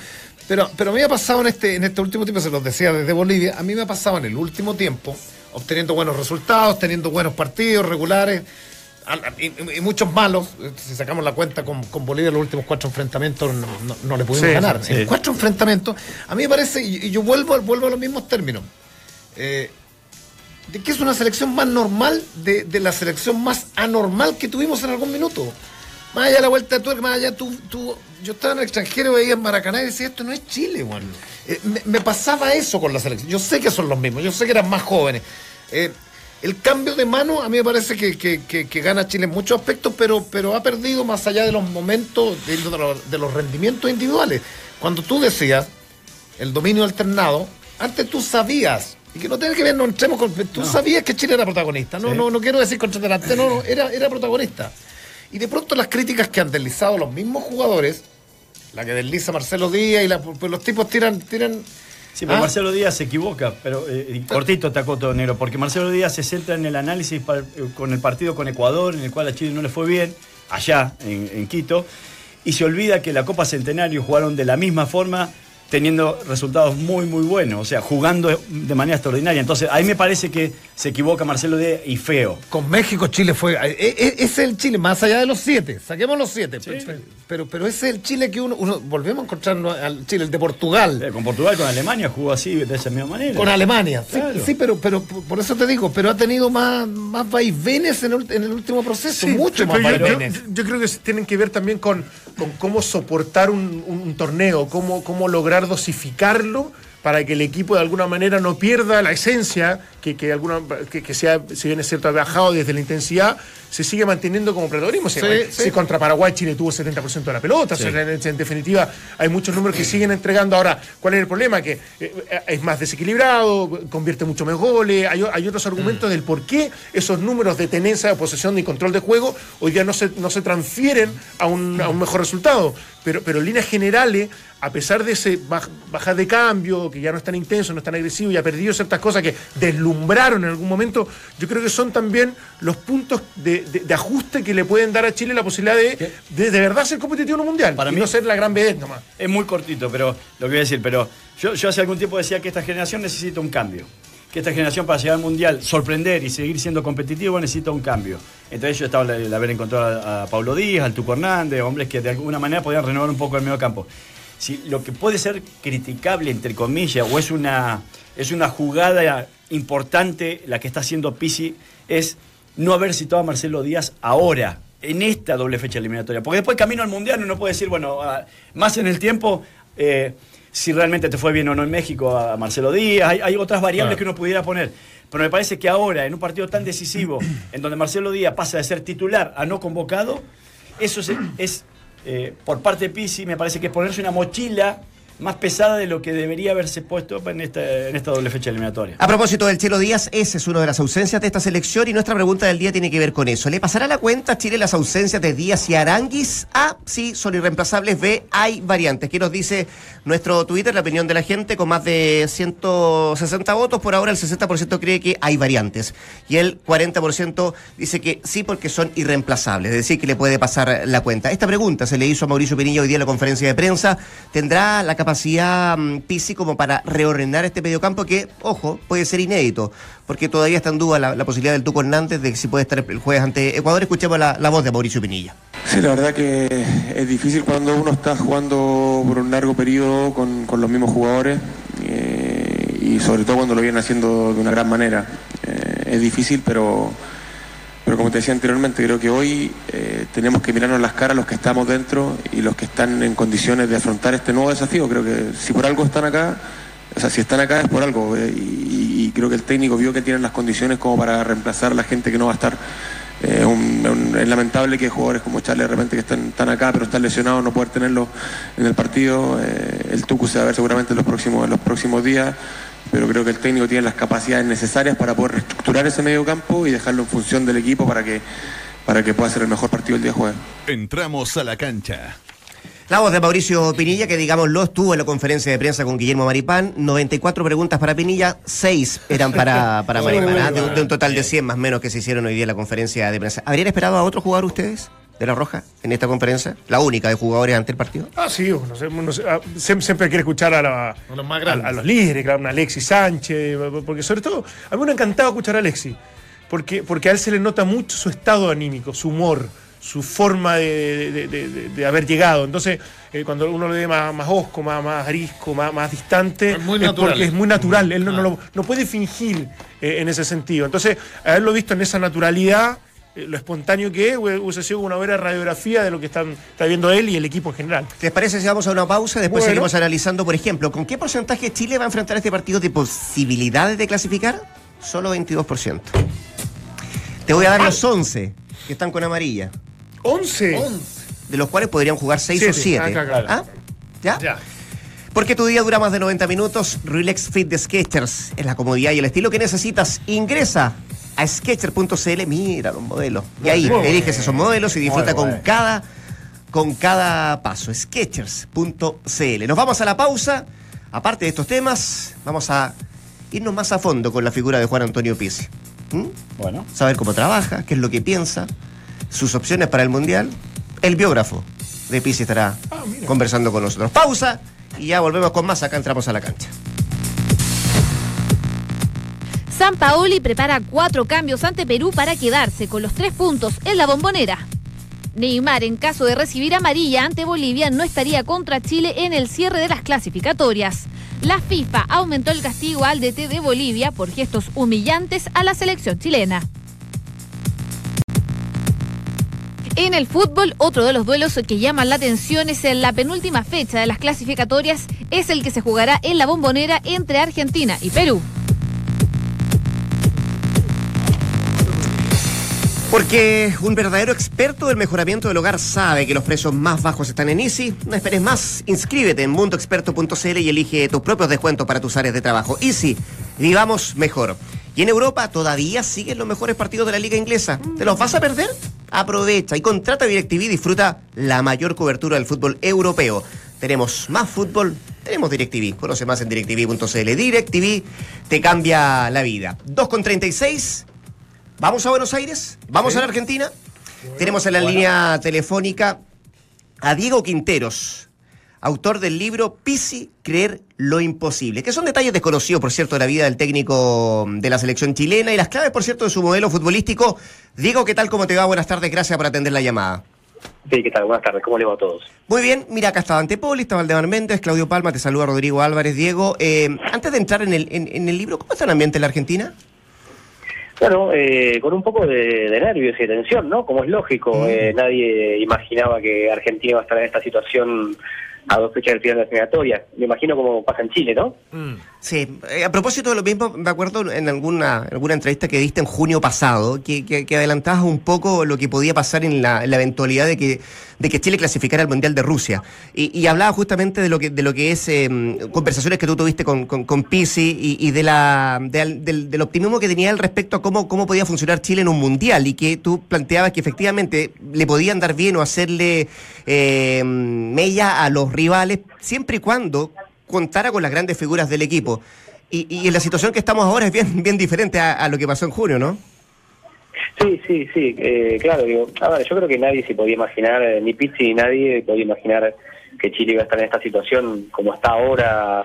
Pero, pero a mí me ha pasado en este, en este último tiempo, se los decía desde Bolivia, a mí me ha pasado en el último tiempo, obteniendo buenos resultados, teniendo buenos partidos regulares, y, muchos malos, si sacamos la cuenta con, con Bolivia los últimos cuatro enfrentamientos no, no- no le pudimos Sí, ganar. sí. En cuatro enfrentamientos, a mí me parece, y, yo vuelvo, vuelvo a los mismos términos, eh, de que es una selección más normal de, de la selección más anormal que tuvimos en algún minuto. Más allá de la vuelta de tuerca, más allá tú, tú, yo estaba en el extranjero, veía en Maracaná y decía, esto no es Chile, weón. Eh, me, me pasaba eso con la selección. Yo sé que son los mismos, yo sé que eran más jóvenes. Eh, el cambio de mano a mí me parece que, que- que- que gana Chile en muchos aspectos, pero, pero ha perdido más allá de los momentos, de, de los- rendimientos individuales. Cuando tú decías el dominio alternado, antes tú sabías, y que no tiene que ver, no entremos con. Tú sabías que Chile era protagonista. No, no, no quiero decir contra delante, no, no, era, era protagonista. Y de pronto las críticas que han deslizado los mismos jugadores, la que desliza Marcelo Díaz y la- pues los tipos tiran, tiran. Sí, pero Ah. Marcelo Díaz se equivoca, pero eh, cortito te acoto, negro, porque Marcelo Díaz se centra en el análisis eh, con el partido con Ecuador, en el cual a Chile no le fue bien, allá en, en Quito, y se olvida que la Copa Centenario jugaron de la misma forma, teniendo resultados muy, muy buenos, o sea, jugando de manera extraordinaria. Entonces, ahí me parece que se equivoca Marcelo Díaz y feo. Con México, Chile fue. eh, eh, Ese es el Chile, más allá de los siete. Saquemos los siete. Pero, pero, pero ese es el Chile que uno, uno. Volvemos a encontrarnos al Chile, el de Portugal. Eh, Con Portugal, con Alemania jugó así, de esa misma manera. Con Alemania, sí, Claro. sí, pero, pero por eso te digo, pero ha tenido más, más vaivenes en el, en el último proceso, Sí, mucho más yo, yo- vaivenes. yo creo que tienen que ver también con, con cómo soportar un, un torneo, cómo, cómo lograr dosificarlo para que el equipo de alguna manera no pierda la esencia, que, que, alguna, que, que sea, si bien es cierto, ha bajado desde la intensidad, se sigue manteniendo como protagonismo. Si, Sí, si sí. contra Paraguay Chile tuvo 70% de la pelota, o sea, en, en definitiva hay muchos números que siguen entregando. Ahora, ¿cuál es el problema? Que eh, es más desequilibrado, convierte mucho más goles, hay, hay otros argumentos del por qué esos números de tenencia, de posesión y control de juego hoy día no se, no se transfieren a un, a un mejor resultado. Pero, pero en líneas generales, a pesar de ese baj- bajar de cambio, que ya no es tan intenso, no es tan agresivo y ha perdido ciertas cosas que deslumbraron en algún momento, yo creo que son también los puntos de, de- de ajuste que le pueden dar a Chile la posibilidad de de, de verdad ser competitivo en un mundial Para y mí- no ser la gran vedette nomás. Es muy cortito, pero lo que voy a decir, pero yo, yo hace algún tiempo decía que esta generación necesita un cambio. Que esta generación para llegar al mundial, sorprender y seguir siendo competitivo necesita un cambio. Entre ellos estaba el haber encontrado a, a Pablo Díaz, al Tuco Hernández, hombres que de alguna manera podían renovar un poco el medio campo. Si lo que puede ser criticable, entre comillas, o es una, es una jugada importante la que está haciendo Pisi, es no haber citado a Marcelo Díaz ahora, en esta doble fecha eliminatoria. Porque después camino al Mundial uno puede decir, bueno, ah, más en el tiempo, eh, si realmente te fue bien o no en México a Marcelo Díaz, hay, hay otras variables Claro. que uno pudiera poner. Pero me parece que ahora, en un partido tan decisivo, en donde Marcelo Díaz pasa de ser titular a no convocado, eso es, es, eh, por parte de Pisi, me parece que es ponerse una mochila más pesada de lo que debería haberse puesto en esta, en esta doble fecha eliminatoria. A propósito del Chelo Díaz, ese es una de las ausencias de esta selección y nuestra pregunta del día tiene que ver con eso. ¿Le pasará la cuenta a Chile las ausencias de Díaz y Aranguis? A, sí, son irreemplazables. B, hay variantes. ¿Qué nos dice nuestro Twitter? La opinión de la gente con más de 160 votos. Por ahora el 60% cree que hay variantes y el 40% dice que sí porque son irreemplazables, es decir, que le puede pasar la cuenta. Esta pregunta se le hizo a Mauricio Pinilla hoy día en la conferencia de prensa. ¿Tendrá la capacidad mm, Pisi como para reordenar este mediocampo que, ojo, puede ser inédito? Porque todavía está en duda la, la posibilidad del Tuco Hernández de si puede estar el jueves ante Ecuador. Escuchemos la, la voz de Mauricio Pinilla. Sí, la verdad que es difícil cuando uno está jugando por un largo periodo con, con los mismos jugadores eh, y sobre todo cuando lo vienen haciendo de una gran manera. Eh, es difícil, pero, pero como te decía anteriormente, creo que hoy eh, tenemos que mirarnos las caras los que estamos dentro y los que están en condiciones de afrontar este nuevo desafío. Creo que si por algo están acá, o sea, si están acá es por algo eh, y, creo que el técnico vio que tienen las condiciones como para reemplazar a la gente que no va a estar. Eh, es lamentable que jugadores como Charles de repente que están, están acá pero están lesionados no poder tenerlos en el partido. El Tucu se va a ver seguramente en los próximos, en los próximos días, pero creo que el técnico tiene las capacidades necesarias para poder reestructurar ese medio campo y dejarlo en función del equipo para que, para que pueda ser el mejor partido el día jueves. Entramos a la cancha. La voz de Mauricio Pinilla, que digámoslo, estuvo en la conferencia de prensa con Guillermo Maripán. 94 preguntas para Pinilla, 6 eran para, para Maripán. ¿ah? De, un- de un total de 100 más o menos que se hicieron hoy día en la conferencia de prensa. ¿Habrían esperado a otro jugador ustedes de La Roja en esta conferencia? La única de jugadores ante el partido. Ah, sí, uno, uno ah, siempre, siempre quiere escuchar a, la- A los más a- grandes. a los líderes, claro, un Alexis Sánchez, porque sobre todo, a mí me ha encantado escuchar a Alexis, porque, porque a él se le nota mucho su estado anímico, su humor, su forma de, de- de- de- de haber llegado. Entonces, eh, cuando uno lo ve más, más osco, más, más arisco, más, más distante, Es muy natural. porque es muy natural, él no, no lo- no puede fingir eh, en ese sentido. Entonces, haberlo visto en esa naturalidad, eh, lo espontáneo que es, hubiese sido una buena radiografía de lo que están, está viendo él y el equipo en general. ¿Les parece si vamos a una pausa? Después Bueno. seguimos analizando, por ejemplo, ¿con qué porcentaje Chile va a enfrentar este partido de posibilidades de clasificar? Solo 22%. Te voy a dar los 11 que están con amarilla, 11. de los cuales podrían jugar 6 o Siete. 7. Ah, claro. ¿Ah? ¿Ya? Ya. Porque tu día dura más de 90 minutos, Relax Fit de Skechers es la comodidad y el estilo que necesitas. Ingresa a sketcher.cl, mira los modelos. Y ahí eliges esos modelos y disfruta con cada con cada paso. Sketchers.cl. Nos vamos a la pausa. Aparte de estos temas, vamos a irnos más a fondo con la figura de Juan Antonio Pizzi. ¿Mm? Bueno. Saber cómo trabaja, qué es lo que piensa, sus opciones para el Mundial. El biógrafo de Pizzi estará Ah, conversando con nosotros. Pausa y ya volvemos con más. Acá entramos a la cancha. San Paoli prepara cuatro cambios ante Perú para quedarse con los tres puntos en la bombonera. Neymar, en caso de recibir amarilla ante Bolivia, no estaría contra Chile en el cierre de las clasificatorias. La FIFA aumentó el castigo al DT de Bolivia por gestos humillantes a la selección chilena. En el fútbol, otro de los duelos que llaman la atención es en la penúltima fecha de las clasificatorias, es el que se jugará en la bombonera entre Argentina y Perú. Porque un verdadero experto del mejoramiento del hogar sabe que los precios más bajos están en Easy. No esperes más. Inscríbete en mundoexperto.cl y elige tus propios descuentos para tus áreas de trabajo. Easy, vivamos mejor. Y en Europa todavía siguen los mejores partidos de la liga inglesa. ¿Te los vas a perder? Aprovecha y contrata DirecTV y disfruta la mayor cobertura del fútbol europeo. Tenemos más fútbol, tenemos DirecTV. Conoce más en directv.cl. DirecTV te cambia la vida. 2 con 36. Vamos a Buenos Aires, vamos a la Argentina. Tenemos en la línea telefónica a Diego Quinteros, autor del libro Pisi, creer lo imposible, que son detalles desconocidos, por cierto, de la vida del técnico de la selección chilena y las claves, por cierto, de su modelo futbolístico. Diego, ¿qué tal? ¿Cómo te va? Buenas tardes, gracias por atender la llamada. Sí, ¿qué tal? Buenas tardes, ¿cómo le va a todos? Muy bien, mira, acá está Dante Poli, está Valdemar Méndez, Claudio Palma, te saluda Rodrigo Álvarez, Diego. Eh, antes de entrar en el, en- en el libro, ¿cómo está el ambiente en la Argentina? Bueno, eh, con un poco de, de nervios y de tensión, ¿no? Como es lógico, eh, nadie imaginaba que Argentina iba a estar en esta situación a dos fechas del final de la eliminatoria. Me imagino como pasa en Chile, ¿no? Sí, eh, a propósito de lo mismo, me acuerdo en alguna, alguna entrevista que diste en junio pasado, que, que, que adelantabas un poco lo que podía pasar en la, en la eventualidad de que, de que Chile clasificara al Mundial de Rusia. Y, y hablabas justamente de lo que, de lo que es eh, conversaciones que tú tuviste con, con, Pisi y, de la, de al- del, del optimismo que tenía él respecto a cómo, cómo podía funcionar Chile en un Mundial y que tú planteabas que efectivamente le podían dar bien o hacerle eh, mella a los rivales siempre y cuando contara con las grandes figuras del equipo. Y, y en la situación que estamos ahora es bien, bien diferente a, lo que pasó en junio, ¿no? Sí, sí, sí, eh, claro, digo, a ver, yo creo que nadie se podía imaginar, eh, ni Pizzi ni nadie podía imaginar que Chile iba a estar en esta situación como está ahora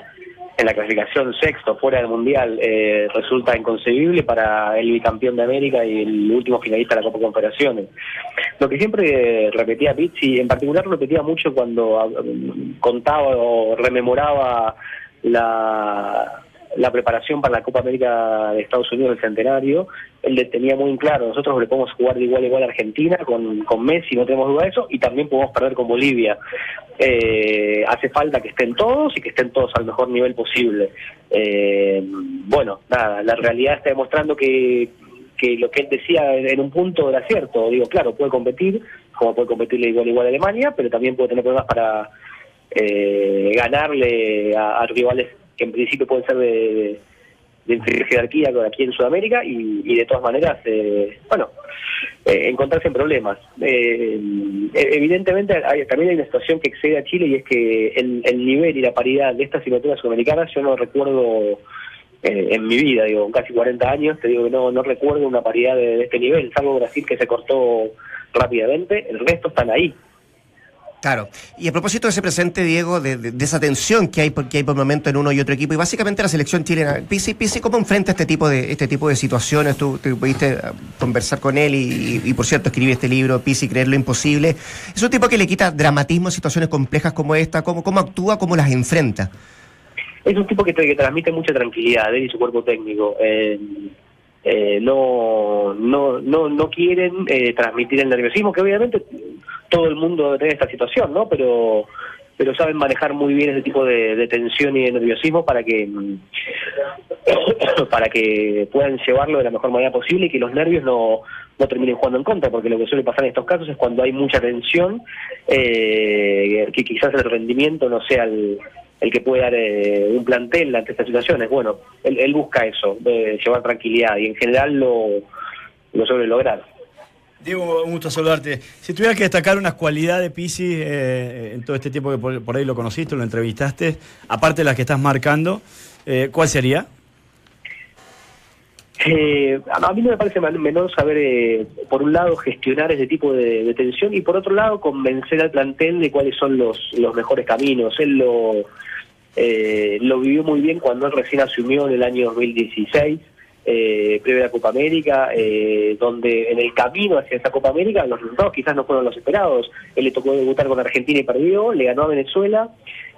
en la clasificación sexto fuera del Mundial. Eh, resulta inconcebible para el bicampeón de América y el último finalista de la Copa Confederaciones. Lo que siempre repetía Pizzi, en particular repetía mucho cuando ah, contaba o rememoraba la la preparación para la Copa América de Estados Unidos del Centenario, él tenía muy claro, nosotros le podemos jugar de igual a igual a Argentina, con, con Messi, no tenemos duda de eso, y también podemos perder con Bolivia. Eh, hace falta que estén todos y que estén todos al mejor nivel posible. Eh, bueno, nada, la realidad está demostrando que, que lo que él decía en un punto era cierto. Digo, claro, puede competir, como puede competir de igual a igual a Alemania, pero también puede tener problemas para eh, ganarle a, a rivales que en principio pueden ser de, de, inferior jerarquía aquí en Sudamérica y, de todas maneras, eh, bueno, eh, encontrarse en problemas. Eh, evidentemente hay- también hay una situación que excede a Chile y es que el, el nivel y la paridad de estas asignaturas sudamericanas yo no recuerdo eh, en mi vida, digo, casi 40 años, te digo que no, no recuerdo una paridad de este nivel, salvo Brasil que se cortó rápidamente, el resto están ahí. Claro. Y a propósito de ese presente, Diego, de, de- esa tensión que hay, por- que hay por momento en uno y otro equipo, y básicamente la selección chilena, Pisi, Pisi, ¿cómo enfrenta este tipo de este tipo de situaciones? Tú, tú pudiste ah, conversar con él y, por cierto, escribir este libro, Pisi, creer lo imposible. Es un tipo que le quita dramatismo a situaciones complejas como esta, ¿cómo, cómo actúa, cómo las enfrenta? Es un tipo que, que transmite mucha tranquilidad, él y su cuerpo técnico. Eh, eh, no, no, no, no quieren eh, transmitir el nerviosismo, que obviamente todo el mundo tiene esta situación, ¿no? Pero pero saben manejar muy bien ese tipo de, de tensión y de nerviosismo para que para que puedan llevarlo de la mejor manera posible y que los nervios no, no terminen jugando en contra, porque lo que suele pasar en estos casos es cuando hay mucha tensión, eh, que quizás el rendimiento no sea el, el que puede dar eh, un plantel ante estas situaciones. Bueno, él, busca eso, de llevar tranquilidad y en general lo, lo suele lograr. Diego, un gusto saludarte. Si tuvieras que destacar unas cualidades de Pisi eh, en todo este tiempo que por, por ahí lo conociste, lo entrevistaste, aparte de las que estás marcando, eh, ¿cuál sería? Eh, a mí no me parece menor saber, eh, por un lado, gestionar ese tipo de, de tensión y por otro lado, convencer al plantel de cuáles son los, los mejores caminos. Él lo, eh, lo vivió muy bien cuando él recién asumió en el año 2016, eh, previo a la Copa América, eh, donde en el camino hacia esa Copa América los resultados quizás no fueron los esperados. Él le tocó debutar con Argentina y perdió, le ganó a Venezuela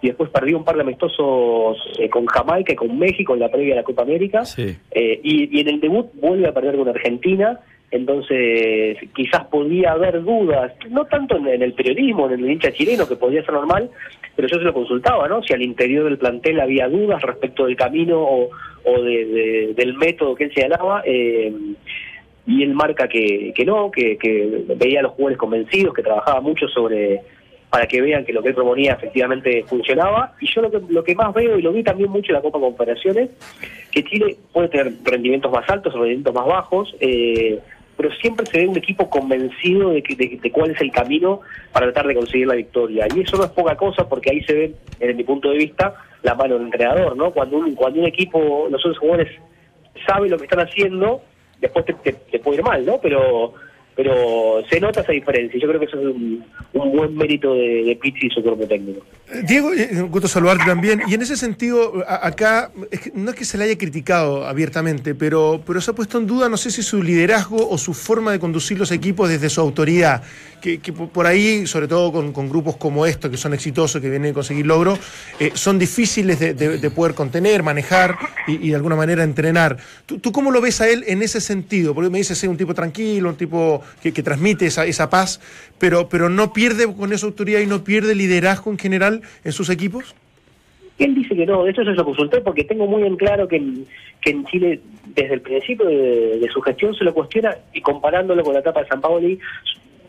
y después perdió un par de amistosos eh, con Jamaica y con México en la previa a la Copa América. Sí. Eh, y, y en el debut vuelve a perder con Argentina, entonces quizás podía haber dudas, no tanto en, el periodismo, en el hincha chileno, que podía ser normal, pero yo se lo consultaba, ¿no? Si al interior del plantel había dudas respecto del camino o, de- de- del método que él señalaba, eh, y él marca que, no, que, que veía a los jugadores convencidos, que trabajaba mucho sobre para que vean que lo que él proponía efectivamente funcionaba. Y yo lo que, lo que más veo, y lo vi también mucho en la Copa Confederaciones, que Chile puede tener rendimientos más altos o rendimientos más bajos, eh, pero siempre se ve un equipo convencido de, que, de, cuál es el camino para tratar de conseguir la victoria. Y eso no es poca cosa porque ahí se ve, desde mi punto de vista, la mano del entrenador, ¿no? Cuando un, cuando un equipo, los otros jugadores saben lo que están haciendo, después te- te puede ir mal, ¿no? Pero pero se nota esa diferencia. Yo creo que eso es un, un buen mérito de, de y su cuerpo técnico. Diego, eh, un gusto saludarte también. Y en ese sentido, acá, es que- no es que se le haya criticado abiertamente, pero, pero se ha puesto en duda, no sé si su liderazgo o su forma de conducir los equipos desde su autoridad. Que, por ahí, sobre todo con, grupos como estos, que son exitosos, que vienen a conseguir logros, eh, son difíciles de, de- de poder contener, manejar y, de alguna manera entrenar. ¿Tú, tú cómo lo ves a él en ese sentido? Porque me dices, es un tipo tranquilo, un tipo que, transmite esa, esa paz, pero, pero no pierde con esa autoridad y no pierde liderazgo en general en sus equipos. Él dice que no, de eso yo lo consulté porque tengo muy en claro que en, que en Chile, desde el principio de, de su gestión, se lo cuestiona y comparándolo con la etapa de San Paoli,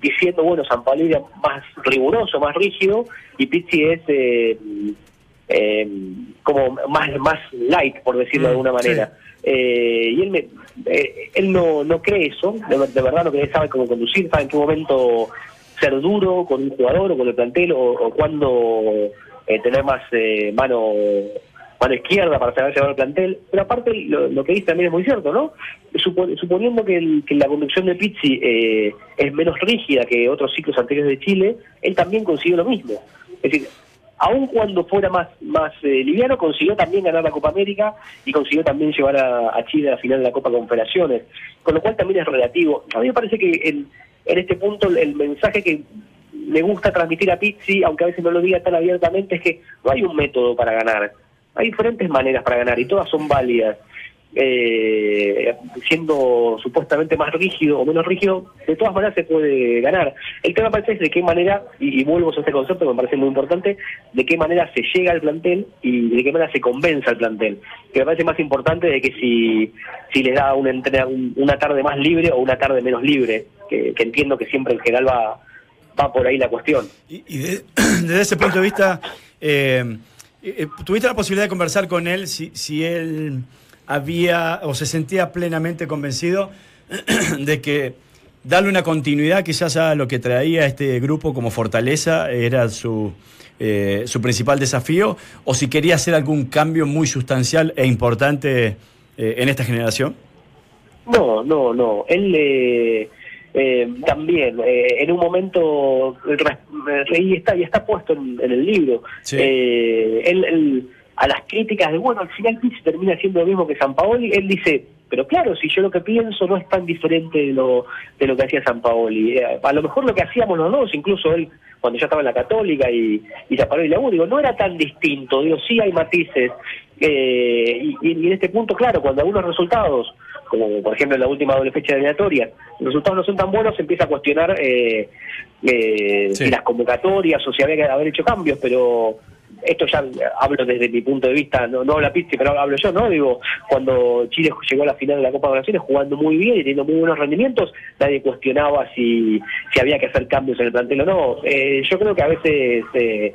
diciendo, bueno, San Paoli era más riguroso, más rígido, y Pizzi es eh, eh, como más, más light, por decirlo de Mm, alguna manera. Eh, y él, me, eh, él no, no cree eso, de, de verdad no cree, sabe cómo conducir, sabe en qué momento ser duro con un jugador o con el plantel o, o cuándo eh, tener más eh, mano mano izquierda para saber llevar el plantel. Pero aparte lo, que dice también es muy cierto, ¿no? Supo- suponiendo que, el- que la conducción de Pizzi eh, es menos rígida que otros ciclos anteriores de Chile, él también consiguió lo mismo. Es decir, aun cuando fuera más más eh, liviano, consiguió también ganar la Copa América y consiguió también llevar a, Chile a la final de la Copa Confederaciones, con lo cual también es relativo. A mí me parece que en, en este punto el mensaje que le gusta transmitir a Pizzi, aunque a veces no lo diga tan abiertamente, es que no hay un método para ganar. Hay diferentes maneras para ganar y todas son válidas. Eh, siendo supuestamente más rígido o menos rígido, de todas maneras se puede ganar. El tema parece es de qué manera, y, vuelvo a este concepto que me parece muy importante, de qué manera se llega al plantel y de qué manera se convence al plantel. Que me parece más importante de que si, si les da una, una tarde más libre o una tarde menos libre, que, entiendo que siempre en general va, va por ahí la cuestión. Y, de- desde ese punto de vista, eh, ¿tuviste la posibilidad de conversar con él si, si él había o se sentía plenamente convencido de que darle una continuidad quizás a lo que traía este grupo como fortaleza, era su, eh, su principal desafío, o si quería hacer algún cambio muy sustancial e importante eh, en esta generación. No, no, no. Él eh, eh, también, eh, en un momento, y está, y está puesto en, en el libro, Sí. eh, él, él, a las críticas de, bueno, al final Pizzi termina haciendo lo mismo que San Paoli, él dice, pero claro, si yo lo que pienso no es tan diferente de lo, de lo que hacía San Paoli. Eh, a lo mejor lo que hacíamos los dos, incluso él, cuando ya estaba en la Católica y, y San Paoli y la U, digo, no era tan distinto, digo, sí hay matices. Eh, y, y en este punto, claro, cuando algunos resultados como por ejemplo en la última doble fecha de eliminatoria, los resultados no son tan buenos, se empieza a cuestionar eh, eh, Sí. si las convocatorias o si había que haber hecho cambios, pero esto ya hablo desde mi punto de vista, no, no habla Pizzi, pero hablo yo, ¿no? Digo, cuando Chile llegó a la final de la Copa de Naciones jugando muy bien y teniendo muy buenos rendimientos, nadie cuestionaba si, si había que hacer cambios en el plantel o no. Eh, yo creo que a veces, eh,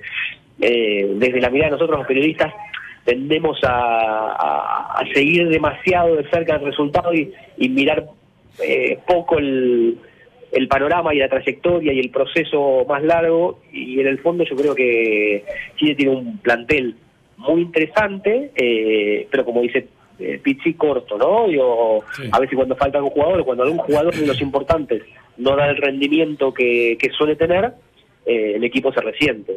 eh, desde la mirada de nosotros los periodistas, tendemos a, a- a seguir demasiado de cerca el resultado y, y mirar eh, poco el, el panorama y la trayectoria y el proceso más largo y en el fondo yo creo que Chile tiene un plantel muy interesante, eh, pero como dice eh, Pizzi, corto, ¿no? Digo, Sí. A veces cuando falta algún jugador, cuando algún jugador de los importantes no da el rendimiento que, que suele tener, eh, el equipo se resiente.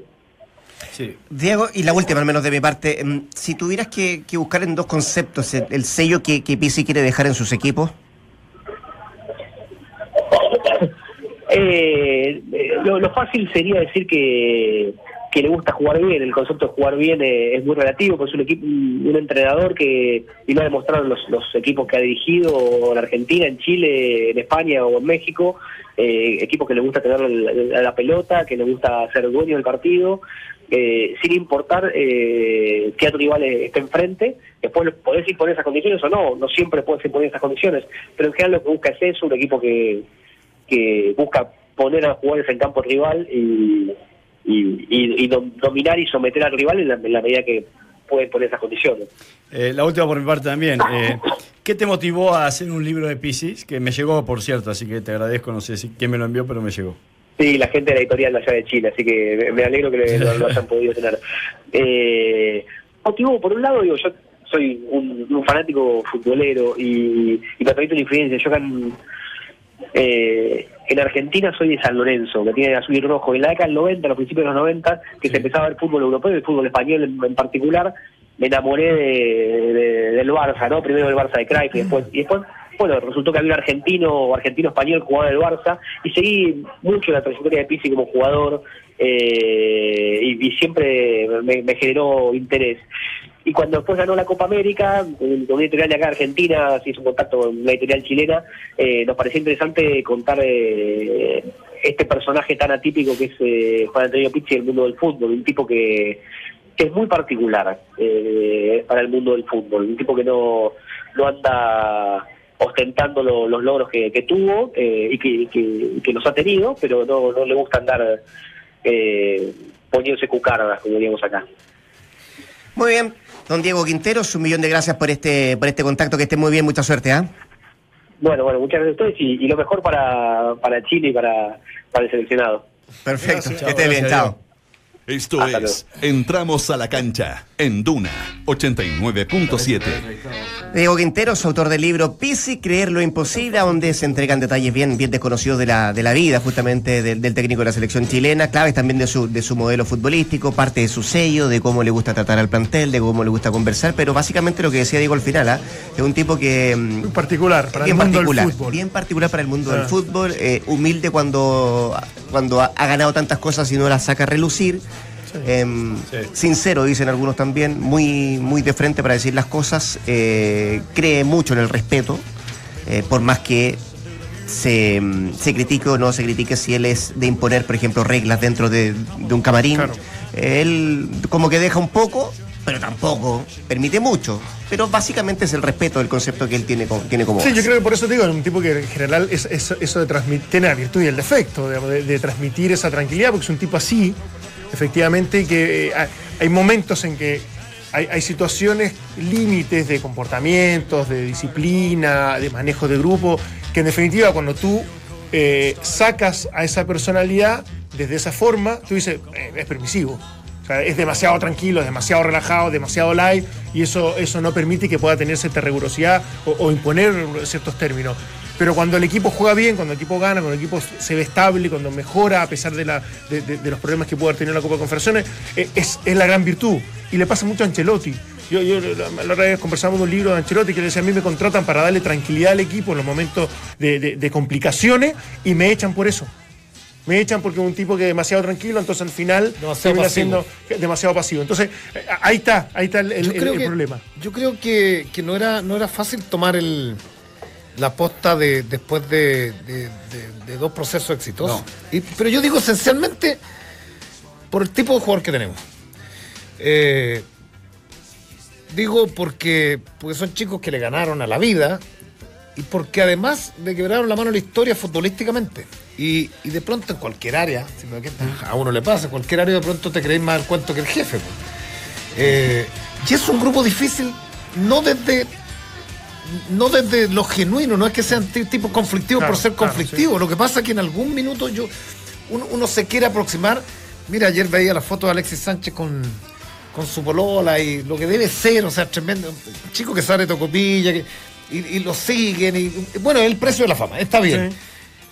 Sí. Diego, y la última, al menos de mi parte, mm, si tuvieras que, que buscar en dos conceptos el, el sello que, que Pizzi quiere dejar en sus equipos, Eh, eh, lo, lo fácil sería decir que, que le gusta jugar bien. El concepto de jugar bien eh, es muy relativo, porque es un equipo, un entrenador que, y lo ha demostrado los, los equipos que ha dirigido en Argentina, en Chile, en España o en México, eh, equipos que le gusta tener la, la pelota, que le gusta ser dueño del partido, eh, sin importar eh, qué otro rival esté enfrente. Después podés imponer esas condiciones o no, no siempre puedes imponer esas condiciones, pero en general lo que busca es eso, un equipo que que busca poner a jugadores en campo rival y, y, y- y dom- dominar y someter al rival en la, en la medida que puede poner esas condiciones. Eh, la última por mi parte también. eh, ¿Qué te motivó a hacer un libro de Pisces? Que me llegó, por cierto, así que te agradezco, no sé si quién me lo envió, pero me llegó. Sí, la gente de la editorial de allá de Chile, así que me- alegro que lo, lo hayan podido tener. Eh, motivo, por un lado, digo, yo soy un, un fanático futbolero y, y me permite una influencia. Yo acá en, eh, en Argentina soy de San Lorenzo, que tiene azul y rojo. En la década del 90, a los principios de los 90, que se empezaba a ver fútbol europeo y el fútbol español en, en particular, me enamoré de, de- del Barça, ¿no? Primero del Barça de Cruyff y después, y después bueno, resultó que había un argentino o argentino-español jugaba en el Barça y seguí mucho la trayectoria de Pizzi como jugador eh, y, y siempre me, me generó interés. Y cuando después ganó la Copa América, con una editorial de acá Argentina, se hizo un contacto con una editorial chilena, eh, nos pareció interesante contar eh, este personaje tan atípico que es eh, Juan Antonio Pizzi del mundo del fútbol, un tipo que, es muy particular eh, para el mundo del fútbol, un tipo que no, no anda ostentando lo- los logros que, que tuvo y que, que- que los ha tenido, pero no, no le gusta andar poniéndose cucardas, como diríamos acá. Muy bien, don Diego Quinteros, un millón de gracias por este, por este contacto, que esté muy bien, mucha suerte, ¿ah? Bueno, bueno, muchas gracias a ustedes y, y lo mejor para, para Chile y para, para el seleccionado. Perfecto, Gracias. que esté bien, Gracias, chao. Esto Hasta es Entramos a la cancha en Duna 89.7. Diego Quinteros, autor del libro Pisi, Creer lo Imposible, donde se entregan detalles bien, bien desconocidos de la, de la vida justamente del, del técnico de la selección chilena, claves también de su, de su modelo futbolístico, parte de su sello, de cómo le gusta tratar al plantel, de cómo le gusta conversar, pero básicamente lo que decía Diego al final, ¿ah? es un tipo que... mm, Muy particular para bien el mundo particular, del fútbol. bien particular para el mundo Ah. del fútbol, eh, humilde cuando, cuando ha, ha ganado tantas cosas y no las saca a relucir. Em, Sí. Sincero, dicen algunos también, muy, muy de frente para decir las cosas, eh, cree mucho en el respeto, eh, por más que se, mm, se critique o no se critique si él es de imponer, por ejemplo, reglas dentro de, de un camarín. Claro. Él como que deja un poco, pero tampoco permite mucho. Pero básicamente es el respeto del concepto que él tiene, como- tiene como Sí, yo creo que por eso te digo, un tipo que en general es, es- eso de transmitir, tiene la virtud y el defecto de, de transmitir esa tranquilidad, porque es un tipo así, efectivamente, que eh, hay- momentos en que hay, situaciones, límites de comportamientos, de disciplina, de manejo de grupo, que en definitiva cuando tú eh, sacas a esa personalidad desde esa forma, tú dices, eh, es permisivo. O sea, es demasiado tranquilo, es demasiado relajado, demasiado light, y eso, eso no permite que pueda tener cierta rigurosidad o imponer ciertos términos. Pero cuando el equipo juega bien, cuando el equipo gana, cuando el equipo se ve estable, cuando mejora a pesar de, la, de, de- de los problemas que puede haber tenido la Copa de Confederaciones, eh, es, es la gran virtud. Y le pasa mucho a Ancelotti. Yo, yo la, otra vez conversamos de un libro de Ancelotti que le decía, a mí me contratan para darle tranquilidad al equipo en los momentos de, complicaciones y me echan por eso. Me echan porque es un tipo que es demasiado tranquilo, entonces al final Demasiado termina pasivo. siendo demasiado pasivo. Entonces, eh, ahí está, ahí está el, que- problema. Yo creo que, que no, era, no era fácil tomar el, la posta de, después de, de- de- de dos procesos exitosos. Y- pero yo digo esencialmente por el tipo de jugador que tenemos. Eh, digo porque, porque son chicos que le ganaron a la vida y porque además le quebraron la mano a la historia futbolísticamente. Y, y de pronto en cualquier área, si me- a uno le pasa, en cualquier área de pronto te creéis más el cuento que el jefe. pues. Eh, y es un grupo difícil, no desde no desde lo genuino, no es que sean ti- tipos conflictivos Claro, por ser claro, conflictivos. Lo que pasa es que en algún minuto yo uno, uno se quiere aproximar. Mira, ayer veía la foto de Alexis Sánchez con, con su polola y lo que debe ser, o sea, tremendo. Un chico que sale Tocopilla que, y, y lo siguen. Y, bueno, es el precio de la fama, está bien. Sí.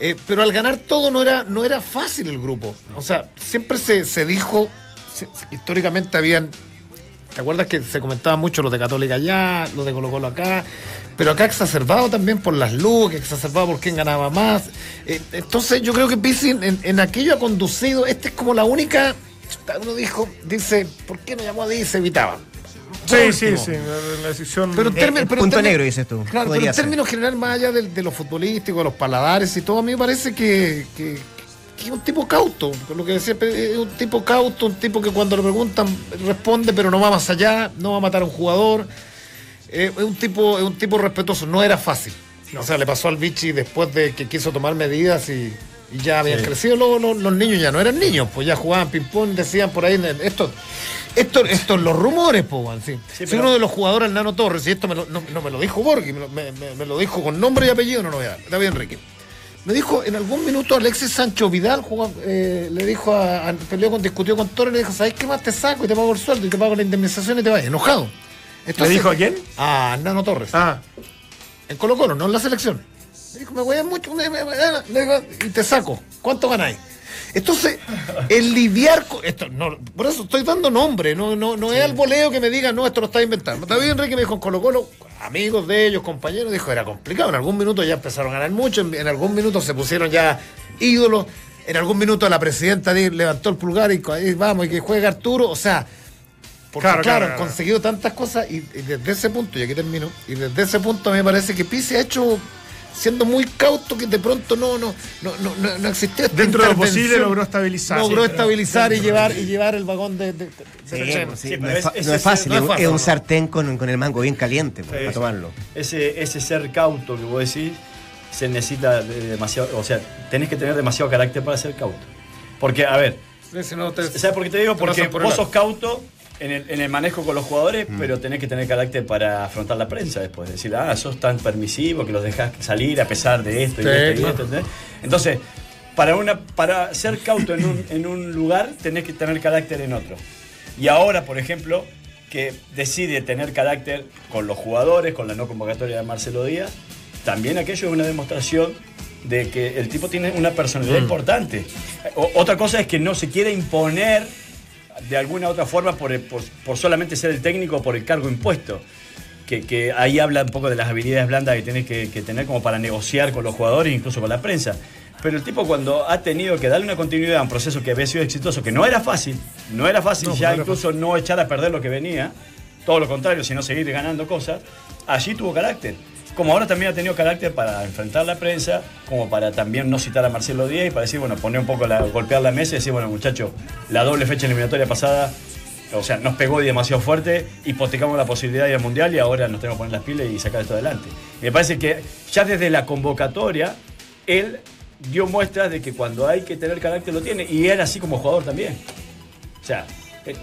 Eh, pero al ganar todo no era, no era fácil el grupo. O sea, siempre se, se dijo, se- históricamente habían ¿Te acuerdas que se comentaba mucho lo de Católica allá, lo de Colo Colo acá? Pero acá exacerbado también por las luces, exacerbado por quién ganaba más. Eh, entonces yo creo que Pizzi en, en aquello ha conducido, esta es como la única, uno dijo, dice, ¿por qué no llamó a Díaz? Se evitaba. Sí, sí, sí, la, la decisión... Pero en Eh, términos- el pero en punto términos- negro, dices tú. Claro, pero en ser. términos general, más allá de, de lo futbolístico, de los paladares y todo, a mí me parece que, que, que es un tipo cauto. Lo que decía, es un tipo cauto, un tipo que cuando le preguntan responde, pero no va más allá, no va a matar a un jugador. Eh, es un tipo, es un tipo respetuoso, no era fácil. O sea, le pasó al Vichy después de que quiso tomar medidas y, y ya habían crecido. Luego los, los niños ya no eran niños, pues ya jugaban ping-pong, decían por ahí. Esto, esto, esto los rumores, pues, sí. Sí, Si uno de los jugadores, el Nano Torres, y esto me lo, no, no me lo dijo Borghi, me lo, me- me- me lo dijo con nombre y apellido, no lo voy a dar. David Enrique. Me dijo, en algún minuto Alexis Sancho Vidal jugó, eh, le dijo a, a- peleó con, discutió con Torres y le dijo, ¿sabes qué más te saco y te pago el sueldo y te pago la indemnización y te vas? Enojado. ¿Le dijo a quién? A Nano Torres. Ah, En Colo Colo, no en la selección. Me dijo, me voy a mucho, me- me- me- le y te saco. ¿Cuánto ganáis? Entonces, el lidiar con esto, no, por eso estoy dando nombre, no, no, no es al voleo que me diga, no, esto lo está inventando. David Enrique me dijo en Colo Colo, amigos de ellos, compañeros, dijo, era complicado. En algún minuto ya empezaron a ganar mucho, en, en algún minuto se pusieron ya ídolos, en algún minuto la presidenta levantó el pulgar y, ahí vamos, y que juegue Arturo, o sea, porque Claro, claro, claro, han conseguido tantas cosas y, y desde ese punto, y aquí termino, y desde ese punto a mí me parece que Pizzi ha hecho siendo muy cauto que de pronto no no no no, no, no existió esta Dentro de lo posible logró estabilizar. logró Sí, pero- estabilizar y llevar y llevar el vagón de, de- de- Sí, de- sí, Sí, no, es, fa- es- no ese es fácil, no es es, fácil, es un sartén con, con el mango bien caliente pues, Sí, para tomarlo. Ese, ese ser cauto que vos decís se necesita de demasiado, o sea, tenés que tener demasiado carácter para ser cauto. Porque, a ver, Si no te- ¿sabes por qué te digo? te Porque vos sos cauto en el, en el manejo con los jugadores, Mm. pero tenés que tener carácter para afrontar la prensa después. Decir, ah, sos tan permisivo que los dejás salir a pesar de esto y Sí, de esto y esto. ¿entendés? Entonces, para, una, para ser cauto en un, en un lugar, tenés que tener carácter en otro. Y ahora, por ejemplo, que decide tener carácter con los jugadores, con la no convocatoria de Marcelo Díaz, también aquello es una demostración de que el tipo tiene una personalidad Mm. importante. O- otra cosa es que no se quiere imponer de alguna otra forma por, por- por solamente ser el técnico por el cargo impuesto. Que, que ahí habla un poco de las habilidades blandas que tenés que, que tener como para negociar con los jugadores, incluso con la prensa. Pero el tipo cuando ha tenido que darle una continuidad a un proceso que había sido exitoso, que no era fácil, no era fácil No, ya no era incluso no echar a perder lo que venía, todo lo contrario, sino seguir ganando cosas, allí tuvo carácter. Como ahora también ha tenido carácter para enfrentar la prensa, como para también no citar a Marcelo Díaz y para decir, bueno, poner un poco la, golpear la mesa y decir, bueno, muchachos, la doble fecha eliminatoria pasada, o sea, nos pegó demasiado fuerte, hipotecamos la posibilidad de ir al mundial y ahora nos tenemos que poner las pilas y sacar esto adelante. Me parece que ya desde la convocatoria, él dio muestras de que cuando hay que tener carácter lo tiene y era así como jugador también. O sea, eh,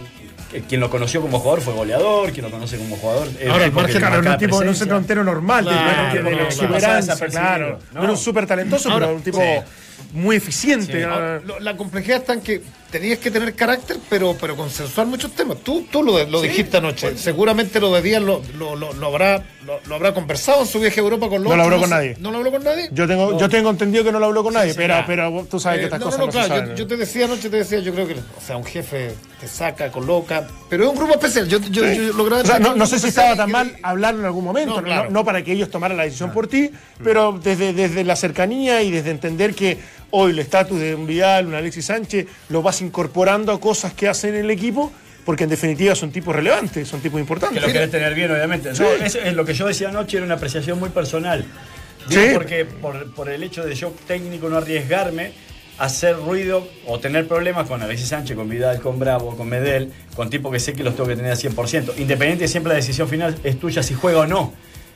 quien lo conoció como jugador fue goleador, quien lo conoce como jugador. es un Ahora, el margen- Claro, era un tipo, no un presencia. centro delantero normal, de- Claro, de, no, exuberancia, claro. ¿no? Era un súper talentoso, Ahora, pero un tipo sí. muy eficiente. La complejidad está en que tenías que tener carácter, pero, pero consensuar muchos temas. Tú, tú lo, lo dijiste anoche. Seguramente lo de Díaz lo, lo, lo- lo habrá, lo, lo habrá conversado en su viaje a Europa con los No lo habló con sé. nadie. ¿No lo habló con nadie? Yo tengo, yo tengo entendido que no lo habló con nadie, sí, pero, pero tú sabes que Eh, estas no, cosas no, no, no, se claro, saben. yo, yo te decía anoche, te decía, yo creo que, o sea, un jefe te saca, coloca, pero es un grupo especial. Yo, yo, yo lograba O sea, no, no sé si estaba tan que- mal hablarlo en algún momento, No, no, claro. no- no para que ellos tomaran la decisión por ti, pero desde, desde la cercanía y desde entender que hoy el estatus de un Vidal, un Alexis Sánchez, lo vas incorporando a cosas que hacen el equipo, porque en definitiva son tipos relevantes, son tipos Que importantes. lo querés tener bien, obviamente. Sí. No, eso es lo que yo decía anoche, era una apreciación muy personal. Digo, Sí. porque por, por el hecho de yo técnico no arriesgarme a hacer ruido o tener problemas con Alexis Sánchez, con Vidal, con Bravo, con Medel, con tipos que sé que los tengo que tener al 100%. Independiente, siempre la decisión final es tuya si juega o no.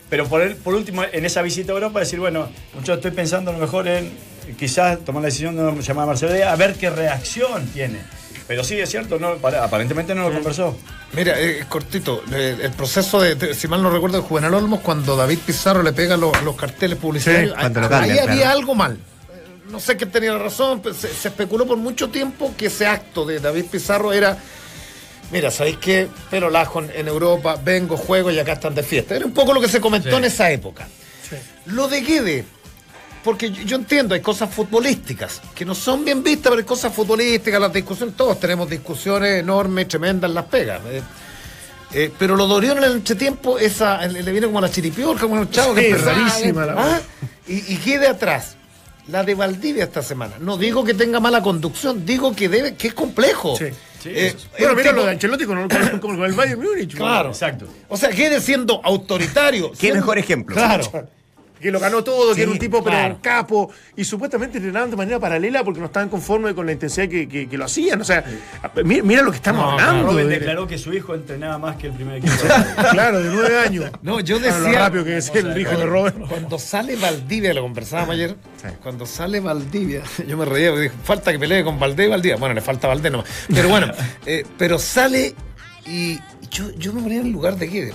Pero por, el- por último, en esa visita a Europa, decir, bueno, mucho estoy pensando a lo mejor en quizás tomar la decisión de llamar a Marcelo Díaz, a ver qué reacción tiene. Pero sí, es cierto, no, para- aparentemente no lo conversó. Mira, eh, cortito, eh, el proceso de, de- si mal no recuerdo, de Juvenal Olmos, cuando David Pizarro le pega los, los carteles publicitarios, Sí, ahí, lo cambian, ahí había claro. algo mal. No sé quién tenía la razón, pero se, se especuló por mucho tiempo que ese acto de David Pizarro era, mira, ¿sabéis qué? Pero lajo en, en Europa, vengo, juego y acá están de fiesta. Era un poco lo que se comentó en esa época. Lo de Guede, porque yo, yo entiendo, hay cosas futbolísticas que no son bien vistas, pero hay cosas futbolísticas, las discusiones, todos tenemos discusiones enormes, tremendas, las pegas. eh. Eh, pero lo de Orión en el entretiempo, esa, le viene como a la chiripiorca, como a los chavos que Sí, empezaban, rarísima la ¿ah? y, y quede atrás. La de Valdivia esta semana. No digo que tenga mala conducción, digo que debe, que es complejo. Sí. Sí, Eh, eso es Bueno, un mira tipo- lo de Ancelotti con, con- con- el Bayern Múnich. Claro. Exacto. O sea, quede siendo autoritario. Qué siendo- mejor ejemplo. Claro. Que lo ganó todo, que Sí, era un tipo pero claro. un capo, y supuestamente entrenaban de manera paralela porque no estaban conformes con la intensidad que, que- que lo hacían. O sea, mira, mira lo que estamos No, hablando. Robin de- declaró que su hijo entrenaba más que el primer equipo. claro, de nueve años. No, yo Claro, decía. lo rápido que es el hijo de Robert. Cuando sale Valdivia, lo conversábamos ayer. Cuando sale Valdivia, yo me reía porque dije, falta que pelee con Valdés y Valdivia. Bueno, le falta Valdés nomás. Pero bueno, eh, pero sale y yo, yo me ponía en el lugar de Guede.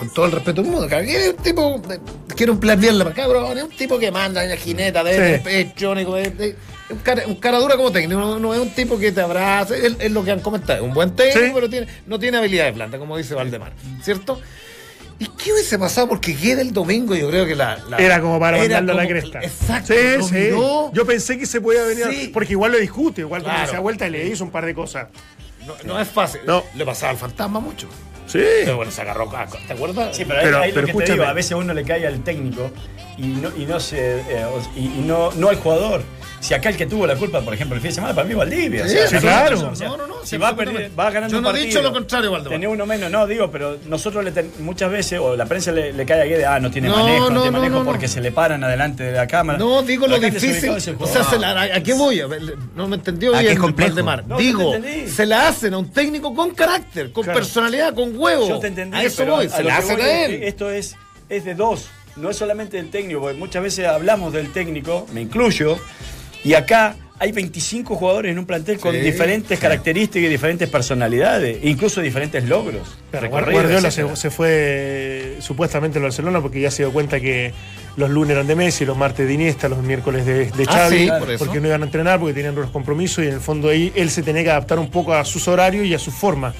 Con todo el respeto del mundo. es un tipo. eh, un plan bien la cabrón. Es un tipo que manda en la jineta de, Sí. pecho. un, cara, un cara dura como técnico. No, no es un tipo que te abraza. Es, es lo que han comentado. Es un buen técnico, Sí. pero tiene, no tiene habilidad de planta, como dice Valdemar. ¿Cierto? ¿Y qué hubiese pasado? Porque Guede el domingo, yo creo que la. la- Era como para era mandarlo a la cresta. Exacto. Sí, sí. Yo pensé que se podía venir, Sí. porque igual lo discute, igual Claro. cuando se da vuelta y le hizo un par de cosas. No, no es fácil. No. Le pasaba al fantasma mucho. Sí. Pero bueno, se agarró. ¿Te acuerdas? Sí, pero, ahí- Pero- ahí lo pero que te escúchame. digo, a veces a uno le cae al técnico y no, y no se eh, y no, no al jugador. Si acá el que tuvo la culpa, por ejemplo, el fin de semana, para mí Valdivia. Sí, sí, claro. o sea, No, no, no, si va, ganando Yo un no he dicho lo contrario, Valdemar. Tenía uno menos, no, digo, pero nosotros le ten- muchas veces, o la prensa le, le cae a Guede, ah, no tiene No, manejo, no, no, tiene no, manejo no, no. porque se le paran adelante de la cámara. No, digo lo el difícil. el O sea, se la- ¿a, qué voy? A ver, No me entendió ¿A qué bien es complejo? Valdemar. No, yo digo, se la hacen a un técnico con carácter, con Claro. personalidad, con huevo. Yo te entendí, a eso voy, se la hacen a él. Esto es, es de dos, no es solamente del técnico, porque muchas veces hablamos del técnico, me incluyo, y acá hay 25 jugadores en un plantel con Sí, diferentes características y diferentes personalidades, incluso diferentes logros. Claro, Guardiola se, se fue eh, supuestamente al Barcelona porque ya se dio cuenta que los lunes eran de Messi, los martes de Iniesta, los miércoles de, de Ah, sí, por eso. porque no iban a entrenar, porque tenían los compromisos y en el fondo ahí él se tenía que adaptar un poco a sus horarios y a su forma.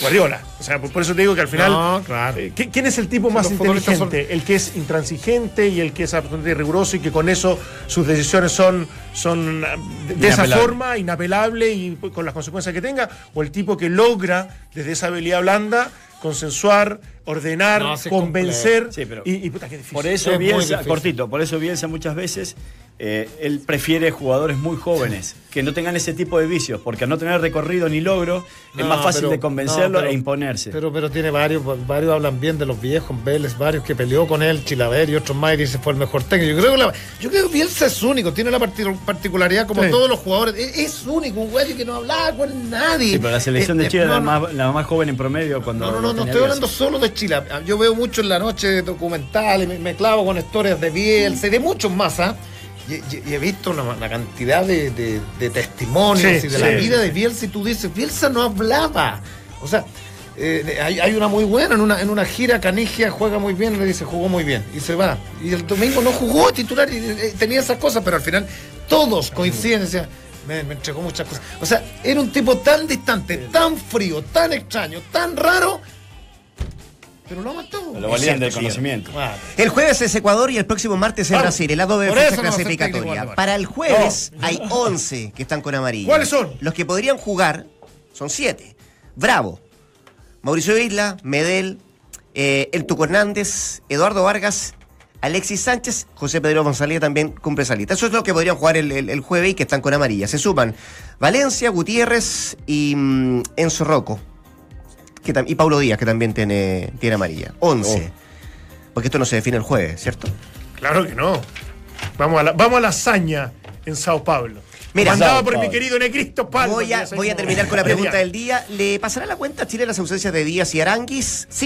Guardiola. O sea, por, por eso te digo que al final. No, claro. eh, ¿qui- ¿Quién es el tipo más inteligente? El que es intransigente y el que es absolutamente riguroso y que con eso sus decisiones son, son ah, de, de esa forma, inapelable y con las consecuencias que tenga. O el tipo que logra, desde esa habilidad blanda, consensuar, ordenar, No, convencer. Sí, pero- y, y puta, qué difícil. Por eso Es Bielsa, cortito, por eso Bielsa muchas veces eh, él prefiere jugadores muy jóvenes que no tengan ese tipo de vicios, porque al no tener recorrido ni logro es más fácil pero- de convencerlo no, pero- e imponerse. Pero, pero tiene varios, varios hablan bien de los viejos, Vélez, varios que peleó con él, Chilaver y otros más, y dice fue el mejor técnico. Yo creo que, la- yo creo que Bielsa es único, tiene la parti- particularidad como Sí. todos los jugadores. Es, es único, un güey que no hablaba con nadie. Sí, pero la selección Eh, de eh, Chile no, era no, la más, la más joven en promedio cuando. No, no, no, estoy Bielsa. hablando solo de Chile. Yo veo mucho en la noche documentales, me, me clavo con historias de Bielsa y de muchos más, ¿ah? Y, y- y he visto una, una cantidad de, de- de testimonios Sí, y de la sí. vida de Bielsa y tú dices, Bielsa no hablaba. O sea, eh, hay, hay una muy buena, en una, en una gira Canigia juega muy bien, le dice, jugó muy bien, y se va. Y el domingo no jugó titular y eh, tenía esas cosas, pero al final todos coinciden decían, me, me entregó muchas cosas. O sea, era un tipo tan distante, tan frío, tan extraño, tan raro, pero lo mató. Lo valían del conocimiento. Claro. El jueves es Ecuador y el próximo martes es Vamos. Brasil, el lado de fecha no clasificatoria. Waldemar. Para el jueves hay 11 que están con amarilla. ¿Cuáles son? Los que podrían jugar son 7. Bravo, Mauricio Isla, Medel, eh, El Tuco Hernández, Eduardo Vargas, Alexis Sánchez, José Pedro González también cumple salita. Eso es lo que podrían jugar el, el- el jueves y que están con amarilla. Se suman Valencia, Gutiérrez y mm, Enzo Rocco. Que y Paulo Díaz, que también tiene, tiene amarilla. 11. Porque esto no se define el jueves, ¿cierto? Claro que no. Vamos a la, vamos a la hazaña en Sao Paulo. Mira, Mandado por mi querido Negrito Palma. Voy a, voy a terminar con la pregunta del día. ¿Le pasará la cuenta a Chile las ausencias de Díaz y Aranguis?